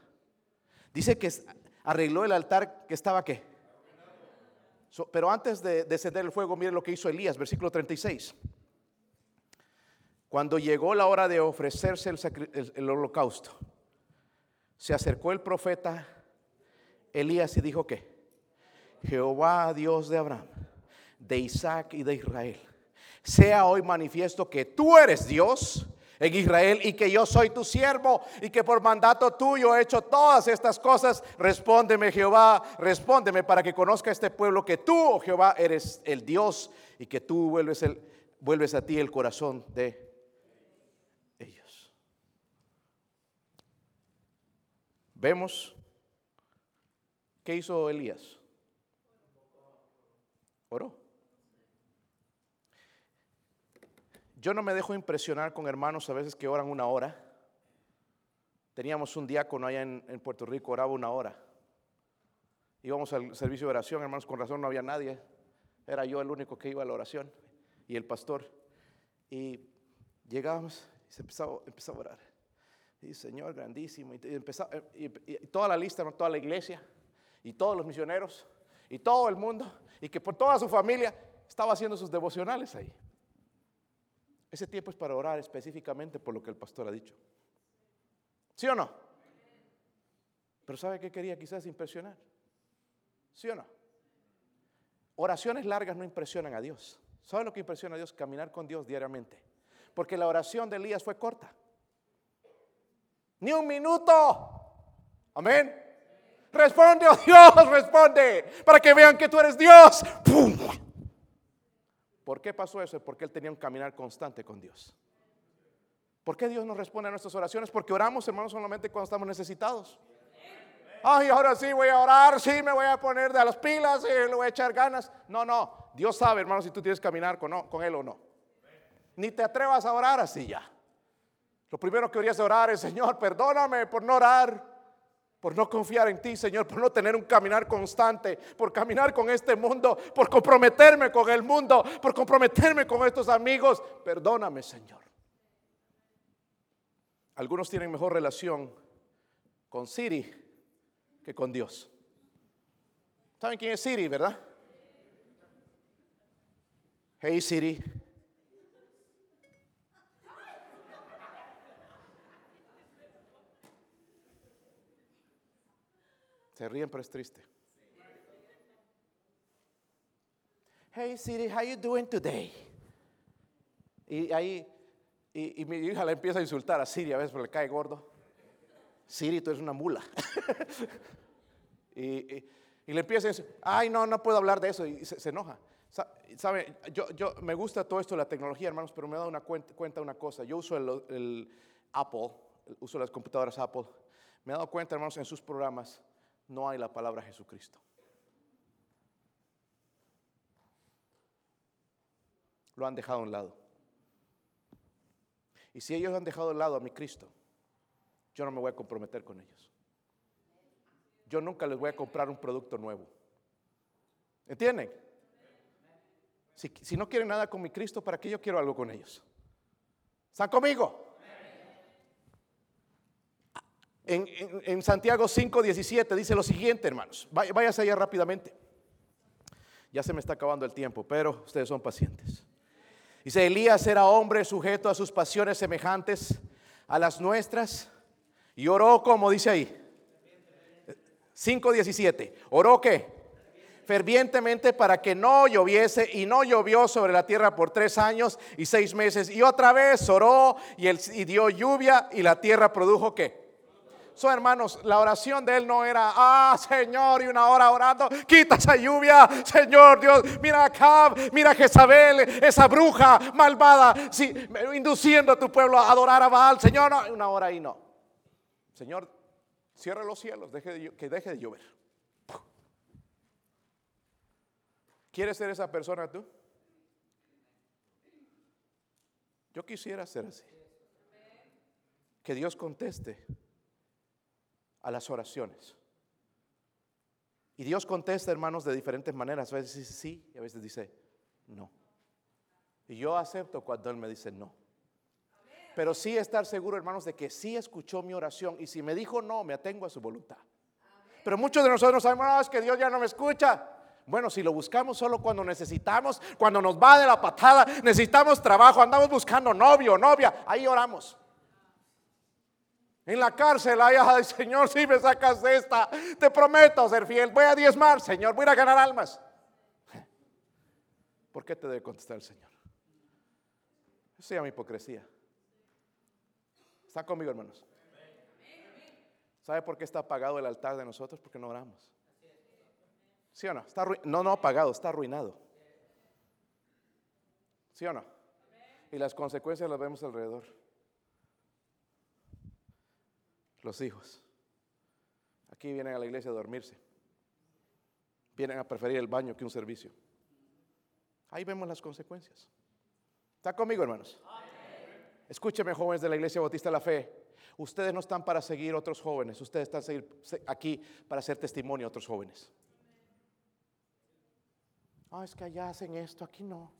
Dice que arregló el altar que estaba qué. pero antes de, de ceder el fuego, mire lo que hizo Elías, versículo 36. Cuando llegó la hora de ofrecerse el, holocausto, se acercó el profeta Elías y dijo que Jehová Dios de Abraham, de Isaac y de Israel, sea hoy manifiesto que tú eres Dios en Israel y que yo soy tu siervo y que por mandato tuyo he hecho todas estas cosas. Respóndeme Jehová, respóndeme para que conozca este pueblo que tú, oh Jehová, eres el Dios y que tú vuelves, el, vuelves a ti el corazón de Vemos qué hizo Elías. Oró. Yo no me dejo impresionar con hermanos a veces que oran una hora. Teníamos un diácono allá en, en Puerto Rico, oraba una hora. Íbamos al servicio de oración, hermanos, con razón no había nadie. Era yo el único que iba a la oración y el pastor. Y llegábamos y se empezaba, empezaba a orar. Y Señor grandísimo. Y, empezó, y, toda la lista, toda la iglesia, y todos los misioneros, y todo el mundo, y que por toda su familia estaba haciendo sus devocionales ahí. Ese tiempo es para orar específicamente por lo que el pastor ha dicho. ¿Sí o no? Pero ¿sabe qué quería quizás impresionar? ¿Sí o no? Oraciones largas no impresionan a Dios. ¿Sabe lo que impresiona a Dios? Caminar con Dios diariamente. Porque la oración de Elías fue corta. Ni un minuto. Amén. Responde, oh Dios, [laughs] responde. Para que vean que tú eres Dios. ¿Por qué pasó eso? Porque él tenía un caminar constante con Dios. ¿Por qué Dios nos responde a nuestras oraciones? Porque oramos, hermanos, solamente cuando estamos necesitados. Ay, ahora sí voy a orar, sí me voy a poner de las pilas, y le voy a echar ganas. No, no. Dios sabe, hermano, si tú tienes que caminar con, con Él o no. Ni te atrevas a orar así ya. Lo primero que deberías orar es, Señor, perdóname por no orar. por no confiar en ti, Señor, por no tener un caminar constante, por caminar con este mundo, por comprometerme con el mundo, por comprometerme con estos amigos. Perdóname, Señor. Algunos tienen mejor relación con Siri que con Dios. ¿Saben quién es Siri, verdad? Hey Siri. Se ríen, pero es triste. Hey Siri, how you doing today? Y ahí, y, mi hija le empieza a insultar a Siri a veces porque le cae gordo. Siri, tú eres una mula. [laughs] y, le empieza a decir, ay, no, no puedo hablar de eso. Y se, enoja. Sabe, yo, yo, me gusta todo esto de la tecnología, hermanos, pero me he dado una cuenta, cuenta una cosa. Yo uso el, el Apple, uso las computadoras Apple. Me he dado cuenta, hermanos, en sus programas no hay la palabra Jesucristo. Lo han dejado a un lado. Y si ellos han dejado un lado a mi Cristo, yo no me voy a comprometer con ellos. Yo nunca les voy a comprar un producto nuevo. ¿Entienden? Si, si, no quieren nada con mi Cristo, ¿para qué yo quiero algo con ellos? ¿Están conmigo? En, Santiago 5, 17 dice lo siguiente, hermanos. Váyase allá rápidamente. Ya se me está acabando el tiempo, pero ustedes son pacientes. Dice, Elías era hombre sujeto a sus pasiones semejantes a las nuestras y oró como dice ahí. 5.17. ¿Oró qué? Fervientemente para que no lloviese y no llovió sobre la tierra por tres años y seis meses. Y otra vez oró y, y dio lluvia y la tierra produjo qué? So, hermanos, la oración de él no era, ah, Señor, y una hora orando, quita esa lluvia, Señor Dios, mira acá, mira Jezabel, esa bruja malvada, sí, induciendo a tu pueblo a adorar a Baal, Señor, no, una hora ahí no. Señor, cierra los cielos, que deje de llover. ¿Quieres ser esa persona tú? Yo quisiera ser así. Que Dios conteste a las oraciones. Y Dios contesta, hermanos, de diferentes maneras. A veces dice sí y a veces dice no. Y yo acepto cuando Él me dice no. Pero sí estar seguro, hermanos, de que sí escuchó mi oración. Y si me dijo no, me atengo a su voluntad. Pero muchos de nosotros sabemos, no, es que Dios ya no me escucha. Bueno, si lo buscamos solo cuando necesitamos, cuando nos va de la patada, necesitamos trabajo, andamos buscando novio, novia, ahí oramos. En la cárcel, ay, Señor, si me sacas de esta, te prometo ser fiel. Voy a diezmar, Señor, voy a ganar almas. [laughs] ¿Por qué te debe contestar el Señor? Eso se llama hipocresía. ¿Está conmigo, hermanos? ¿Sabe por qué está apagado el altar de nosotros? Porque no oramos. ¿Sí o no? Está no, no apagado, está arruinado. ¿Sí o no? Y las consecuencias las vemos alrededor los hijos. Aquí vienen a la iglesia a dormirse. Vienen a preferir el baño que un servicio. Ahí vemos las consecuencias. ¿Está conmigo, hermanos? Escúcheme, jóvenes de la Iglesia Bautista de la Fe. Ustedes no están para seguir otros jóvenes. Ustedes están aquí para hacer testimonio a otros jóvenes. Ah, es que allá hacen esto, aquí no.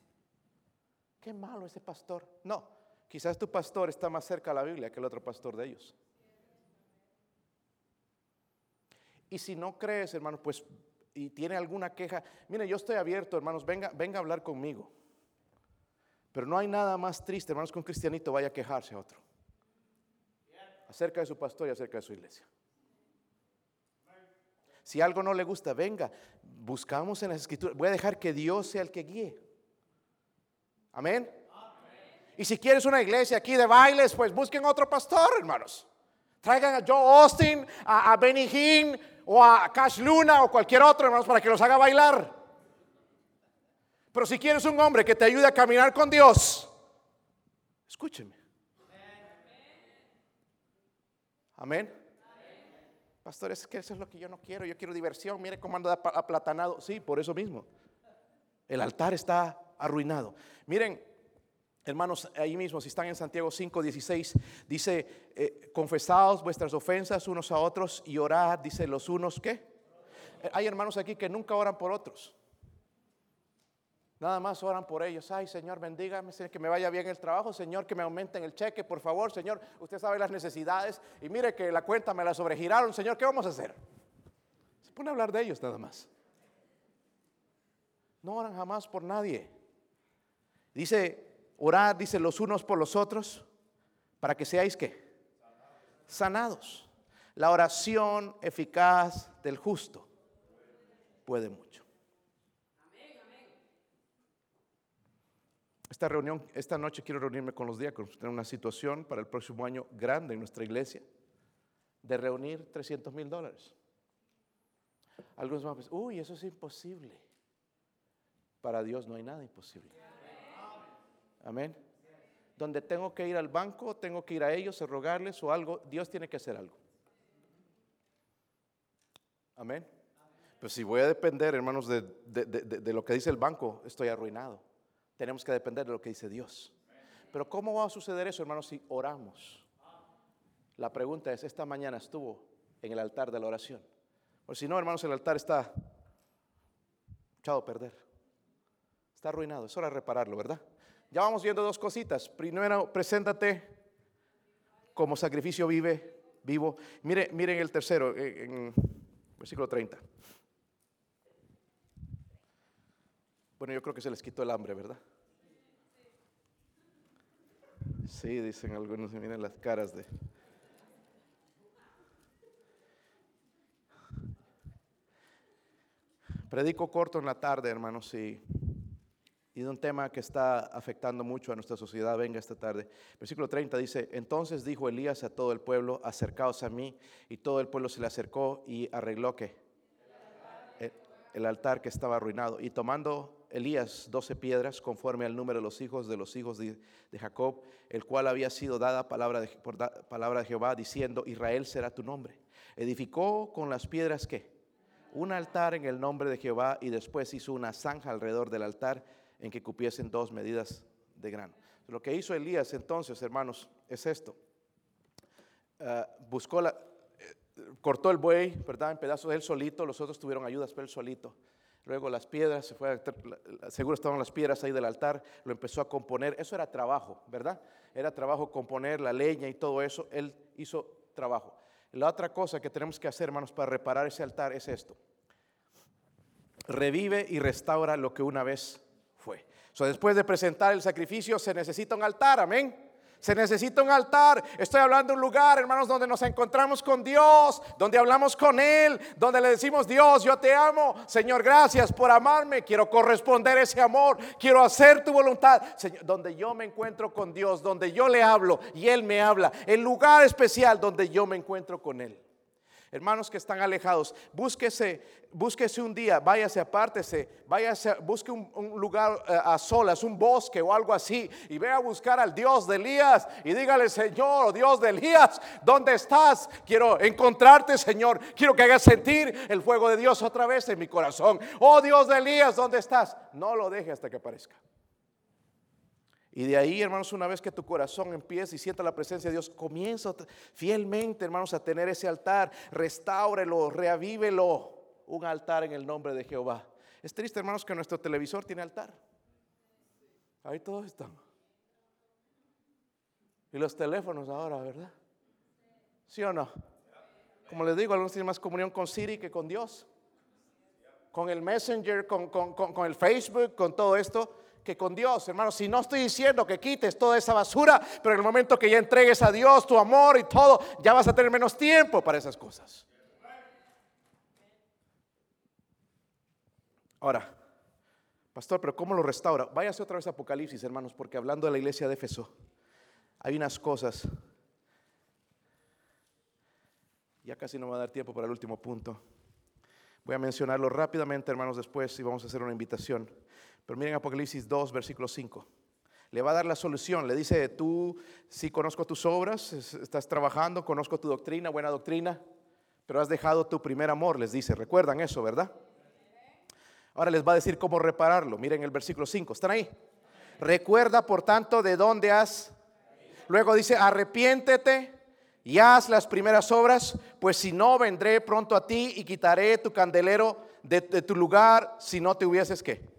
Qué malo ese pastor. No, quizás tu pastor está más cerca a la Biblia que el otro pastor de ellos. Y si no crees, hermanos, pues y tiene alguna queja, mire, yo estoy abierto, hermanos, venga, venga a hablar conmigo. Pero no hay nada más triste, hermanos, que un cristianito vaya a quejarse a otro. Acerca de su pastor y acerca de su iglesia. Si algo no le gusta, venga, buscamos en las escrituras. Voy a dejar que Dios sea el que guíe. Amén. Y si quieres una iglesia aquí de bailes, pues busquen otro pastor, hermanos. Traigan a Joe Austin, a, Benny Hinn o a Cash Luna o cualquier otro, hermanos, para que los haga bailar. Pero si quieres un hombre que te ayude a caminar con Dios, escúcheme. Amén. Pastor, es que eso es lo que yo no quiero. Yo quiero diversión. Mire cómo ando aplatanado. Sí, por eso mismo. El altar está arruinado. Miren, Hermanos, ahí mismo, si están en Santiago 5, 16, dice, eh, confesaos vuestras ofensas unos a otros y orad, dice los unos, ¿qué? Eh, Hay hermanos aquí que nunca oran por otros. Nada más oran por ellos. Ay, Señor, bendígame, que me vaya bien el trabajo, Señor, que me aumenten el cheque, por favor, Señor. Usted sabe las necesidades y mire que la cuenta me la sobregiraron, Señor, ¿qué vamos a hacer? Se pone a hablar de ellos nada más. No oran jamás por nadie. Dice, orar, dice los unos por los otros, para que seáis qué? Sanados. La oración eficaz del justo puede mucho. Esta reunión, esta noche quiero reunirme con los diáconos, tener una situación para el próximo año grande en nuestra iglesia, de reunir 300 mil dólares. Algunos van a pensar, uy, eso es imposible. Para Dios no hay nada imposible. Amén. Donde tengo que ir al banco, tengo que ir a ellos a rogarles o algo, Dios tiene que hacer algo. Amén. Pues si voy a depender, hermanos, de, de- de- de- lo que dice el banco, estoy arruinado. Tenemos que depender de lo que dice Dios. Pero ¿cómo va a suceder eso, hermanos, si oramos? La pregunta es, esta mañana estuvo en el altar de la oración. O si no, hermanos, el altar está echado a perder. Está arruinado. Es hora de repararlo, ¿verdad? Ya vamos viendo dos cositas. Primero, preséntate como sacrificio vive, vivo. Mire, miren el tercero, eh, en versículo 30. Bueno, yo creo que se les quitó el hambre, ¿verdad? Sí, dicen algunos, miren las caras de... Predico corto en la tarde, hermanos, y, y de un tema que está afectando mucho a nuestra sociedad. Venga esta tarde. Versículo 30 dice, entonces dijo Elías a todo el pueblo, acercaos a mí, y todo el pueblo se le acercó y arregló que el, altar que estaba arruinado. Y tomando Elías doce piedras, conforme al número de los hijos de los hijos de, de Jacob, el cual había sido dada palabra de, por palabra de Jehová, diciendo, Israel será tu nombre. Edificó con las piedras que un altar en el nombre de Jehová y después hizo una zanja alrededor del altar en que cupiesen dos medidas de grano. Lo que hizo Elías entonces, hermanos, es esto. Ah, buscó eh, cortó el buey, ¿verdad? En pedazos él solito, los otros tuvieron ayudas, pero él solito. Luego las piedras, se fue a seguro estaban las piedras ahí del altar, lo empezó a componer. Eso era trabajo, ¿verdad? Era trabajo componer la leña y todo eso. Él hizo trabajo. La otra cosa que tenemos que hacer, hermanos, para reparar ese altar es esto. Revive y restaura lo que una vez. So, después de presentar el sacrificio se necesita un altar, amén. Se necesita un altar. Estoy hablando de un lugar, hermanos, donde nos encontramos con Dios, donde hablamos con Él, donde le decimos, Dios, yo te amo. Señor, gracias por amarme. Quiero corresponder ese amor. Quiero hacer tu voluntad. Señor, donde yo me encuentro con Dios, donde yo le hablo y Él me habla. El lugar especial donde yo me encuentro con Él. Hermanos que están alejados, búsquese, búsquese un día, váyase, apártese, váyase, busque un, lugar eh, a solas, un bosque o algo así, y ve a buscar al Dios de Elías y dígale, Señor, Dios de Elías, ¿dónde estás? Quiero encontrarte, Señor. Quiero que hagas sentir el fuego de Dios otra vez en mi corazón. Oh Dios de Elías, ¿dónde estás? No lo deje hasta que aparezca. Y de ahí, hermanos, una vez que tu corazón empieza y sienta la presencia de Dios, comienza fielmente, hermanos, a tener ese altar. Restáurelo, reavívelo. Un altar en el nombre de Jehová. Es triste, hermanos, que nuestro televisor tiene altar. Ahí todos están. Y los teléfonos ahora, ¿verdad? ¿Sí o no? Como les digo, algunos tienen más comunión con Siri que con Dios. Con el Messenger, con, con- con- con el Facebook, con todo esto, que con Dios, hermano. Si no estoy diciendo que quites toda esa basura, pero en el momento que ya entregues a Dios tu amor y todo, ya vas a tener menos tiempo para esas cosas. Ahora, pastor, pero ¿cómo lo restaura? Váyase otra vez a Apocalipsis, hermanos, porque hablando de la iglesia de Éfeso, hay unas cosas. Ya casi no me va a dar tiempo para el último punto. Voy a mencionarlo rápidamente, hermanos, después y vamos a hacer una invitación. Pero miren Apocalipsis 2, versículo 5. Le va a dar la solución. Le dice, tú sí conozco tus obras, es- estás trabajando, conozco tu doctrina, buena doctrina, pero has dejado tu primer amor, les dice. ¿Recuerdan eso, verdad? Ahora les va a decir cómo repararlo. Miren el versículo 5. ¿Están ahí? Recuerda, por tanto, de dónde has. Luego dice, arrepiéntete y haz las primeras obras, pues si no, vendré pronto a ti y quitaré tu candelero de, tu lugar si no te hubieses que.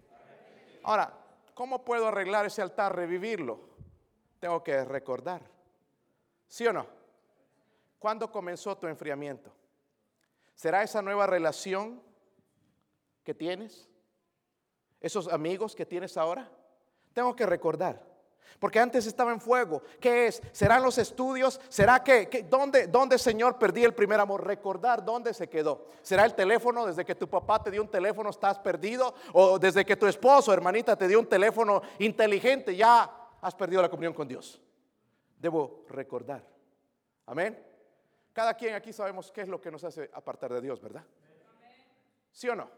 Ahora, ¿cómo puedo arreglar ese altar, revivirlo? Tengo que recordar. ¿Sí o no? ¿Cuándo comenzó tu enfriamiento? ¿Será esa nueva relación que tienes? ¿Esos amigos que tienes ahora? Tengo que recordar. Porque antes estaba en fuego. ¿Qué es? ¿Serán los estudios? ¿Será que, dónde, dónde, Señor, perdí el primer amor? Recordar dónde se quedó. ¿Será el teléfono? Desde que tu papá te dio un teléfono estás perdido. O desde que tu esposo, hermanita, te dio un teléfono inteligente, ya has perdido la comunión con Dios. Debo recordar. Amén. Cada quien aquí sabemos qué es lo que nos hace apartar de Dios, ¿verdad? ¿Sí o no?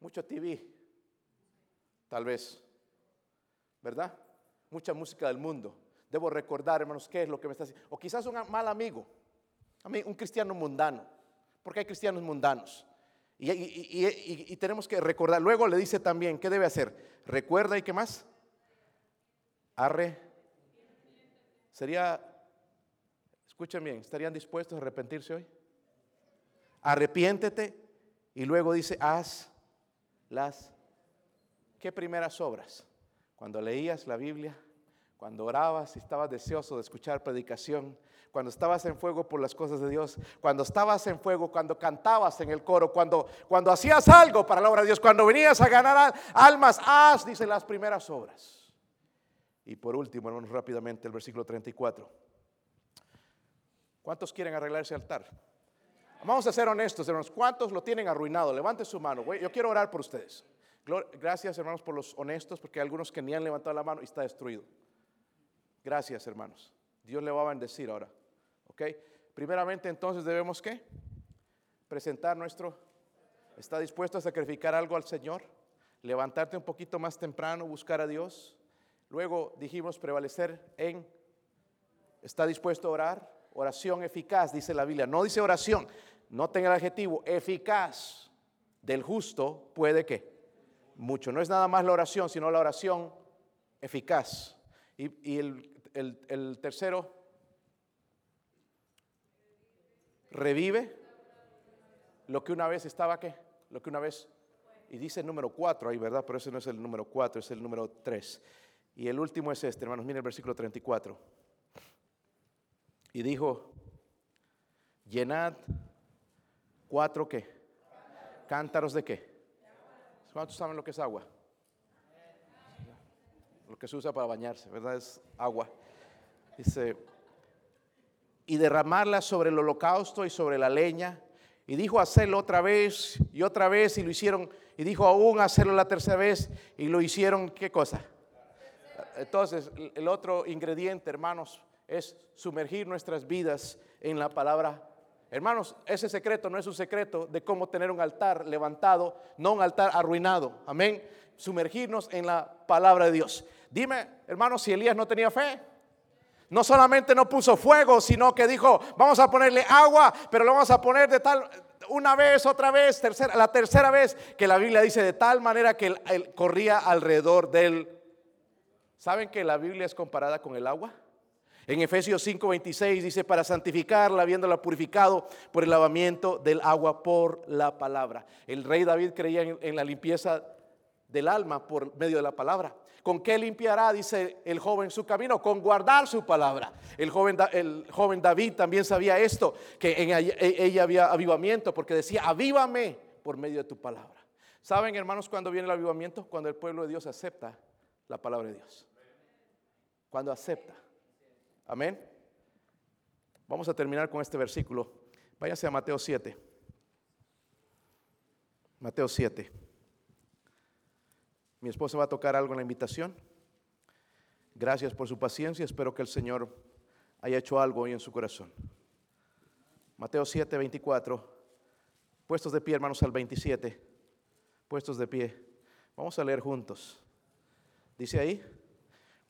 Mucho TV. Tal vez ¿verdad? Mucha música del mundo. Debo recordar, hermanos, qué es lo que me está haciendo. O quizás un mal amigo, un cristiano mundano, porque hay cristianos mundanos. Y, tenemos que recordar. Luego le dice también, ¿qué debe hacer? Recuerda y qué más. Arre. Sería, escuchen bien, ¿estarían dispuestos a arrepentirse hoy? Arrepiéntete y luego dice, haz las, ¿qué primeras obras? Cuando leías la Biblia, cuando orabas y estabas deseoso de escuchar predicación, cuando estabas en fuego por las cosas de Dios, cuando estabas en fuego, cuando cantabas en el coro, cuando, cuando hacías algo para la obra de Dios, cuando venías a ganar almas, haz, dice las primeras obras. Y por último, hermanos, rápidamente el versículo 34. ¿Cuántos quieren arreglar ese altar? Vamos a ser honestos, hermanos. ¿Cuántos lo tienen arruinado? Levante su mano. Yo quiero orar por ustedes. Gracias, hermanos, por los honestos, porque hay algunos que ni han levantado la mano y está destruido. Gracias, hermanos. Dios le va a bendecir ahora. ¿Ok? Primeramente, entonces debemos qué? Presentar nuestro. ¿Está dispuesto a sacrificar algo al Señor? Levantarte un poquito más temprano, buscar a Dios. Luego dijimos prevalecer en. ¿Está dispuesto a orar? Oración eficaz, dice la Biblia. No dice oración. No tenga el adjetivo eficaz del justo puede que mucho. No es nada más la oración, sino la oración eficaz. Y, el, tercero, revive lo que una vez estaba, ¿qué? Lo que una vez, y dice el número cuatro ahí, ¿verdad? Pero ese no es el número cuatro, es el número tres. Y el último es este, hermanos, miren el versículo 34. Y dijo, llenad cuatro, ¿qué? Cántaros de qué? ¿Cuántos saben lo que es agua? Lo que se usa para bañarse, ¿verdad? Es agua. Dice, y derramarla sobre el holocausto y sobre la leña. Y dijo hacerlo otra vez y otra vez y lo hicieron. Y dijo aún hacerlo la tercera vez y lo hicieron, ¿qué cosa? Entonces, el otro ingrediente, hermanos, es sumergir nuestras vidas en la palabra Hermanos, ese secreto no es un secreto de cómo tener un altar levantado, no un altar arruinado. Amén. Sumergirnos en la palabra de Dios. Dime, hermanos, si Elías no tenía fe. No solamente no puso fuego, sino que dijo, vamos a ponerle agua, pero lo vamos a poner de tal, una vez, otra vez, tercera, la tercera vez, que la Biblia dice de tal manera que corría alrededor del... ¿Saben que la Biblia es comparada con el agua? En Efesios 5:26 dice, para santificarla, habiéndola purificado por el lavamiento del agua por la palabra. El rey David creía en, la limpieza del alma por medio de la palabra. ¿Con qué limpiará, dice el joven, su camino? Con guardar su palabra. El joven, David también sabía esto, que en ella, ella había avivamiento, porque decía, avívame por medio de tu palabra. ¿Saben, hermanos, cuando viene el avivamiento? Cuando el pueblo de Dios acepta la palabra de Dios. Cuando acepta. Amén. Vamos a terminar con este versículo. Váyase a Mateo 7. Mateo 7. Mi esposa va a tocar algo en la invitación. Gracias por su paciencia. Espero que el Señor haya hecho algo hoy en su corazón. Mateo 7, 24. Puestos de pie, hermanos, al 27. Puestos de pie. Vamos a leer juntos. Dice ahí,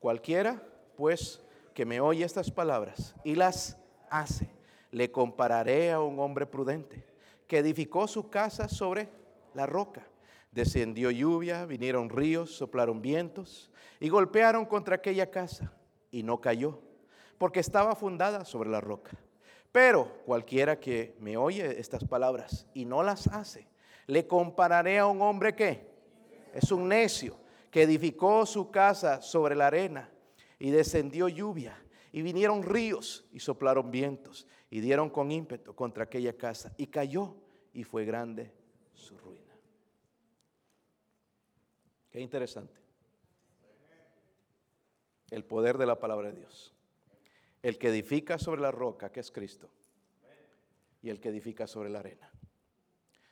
cualquiera, pues, que me oye estas palabras y las hace, le compararé a un hombre prudente que edificó su casa sobre la roca. Descendió lluvia, vinieron ríos, soplaron vientos y golpearon contra aquella casa y no cayó, porque estaba fundada sobre la roca. Pero cualquiera que me oye estas palabras y no las hace, le compararé a un hombre que es un necio, que edificó su casa sobre la arena y descendió lluvia y vinieron ríos y soplaron vientos y dieron con ímpetu contra aquella casa y cayó y fue grande su ruina. Qué interesante. El poder de la palabra de Dios. El que edifica sobre la roca, que es Cristo, y el que edifica sobre la arena.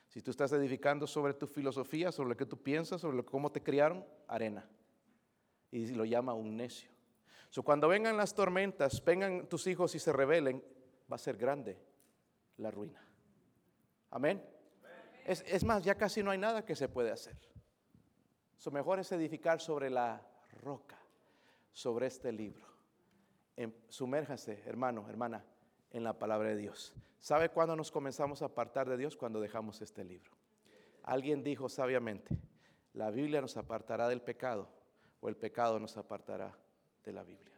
Si tú estás edificando sobre tu filosofía, sobre lo que tú piensas, sobre cómo te criaron, arena. Y lo llama un necio. So, cuando vengan las tormentas, vengan tus hijos y se rebelen, va a ser grande la ruina. Amén. Es, más, ya casi no hay nada que se puede hacer. Su mejor es edificar sobre la roca, sobre este libro. En, sumérjase, hermano, hermana, en la palabra de Dios. ¿Sabe cuándo nos comenzamos a apartar de Dios? Cuando dejamos este libro. Alguien dijo sabiamente, la Biblia nos apartará del pecado o el pecado nos apartará de la Biblia.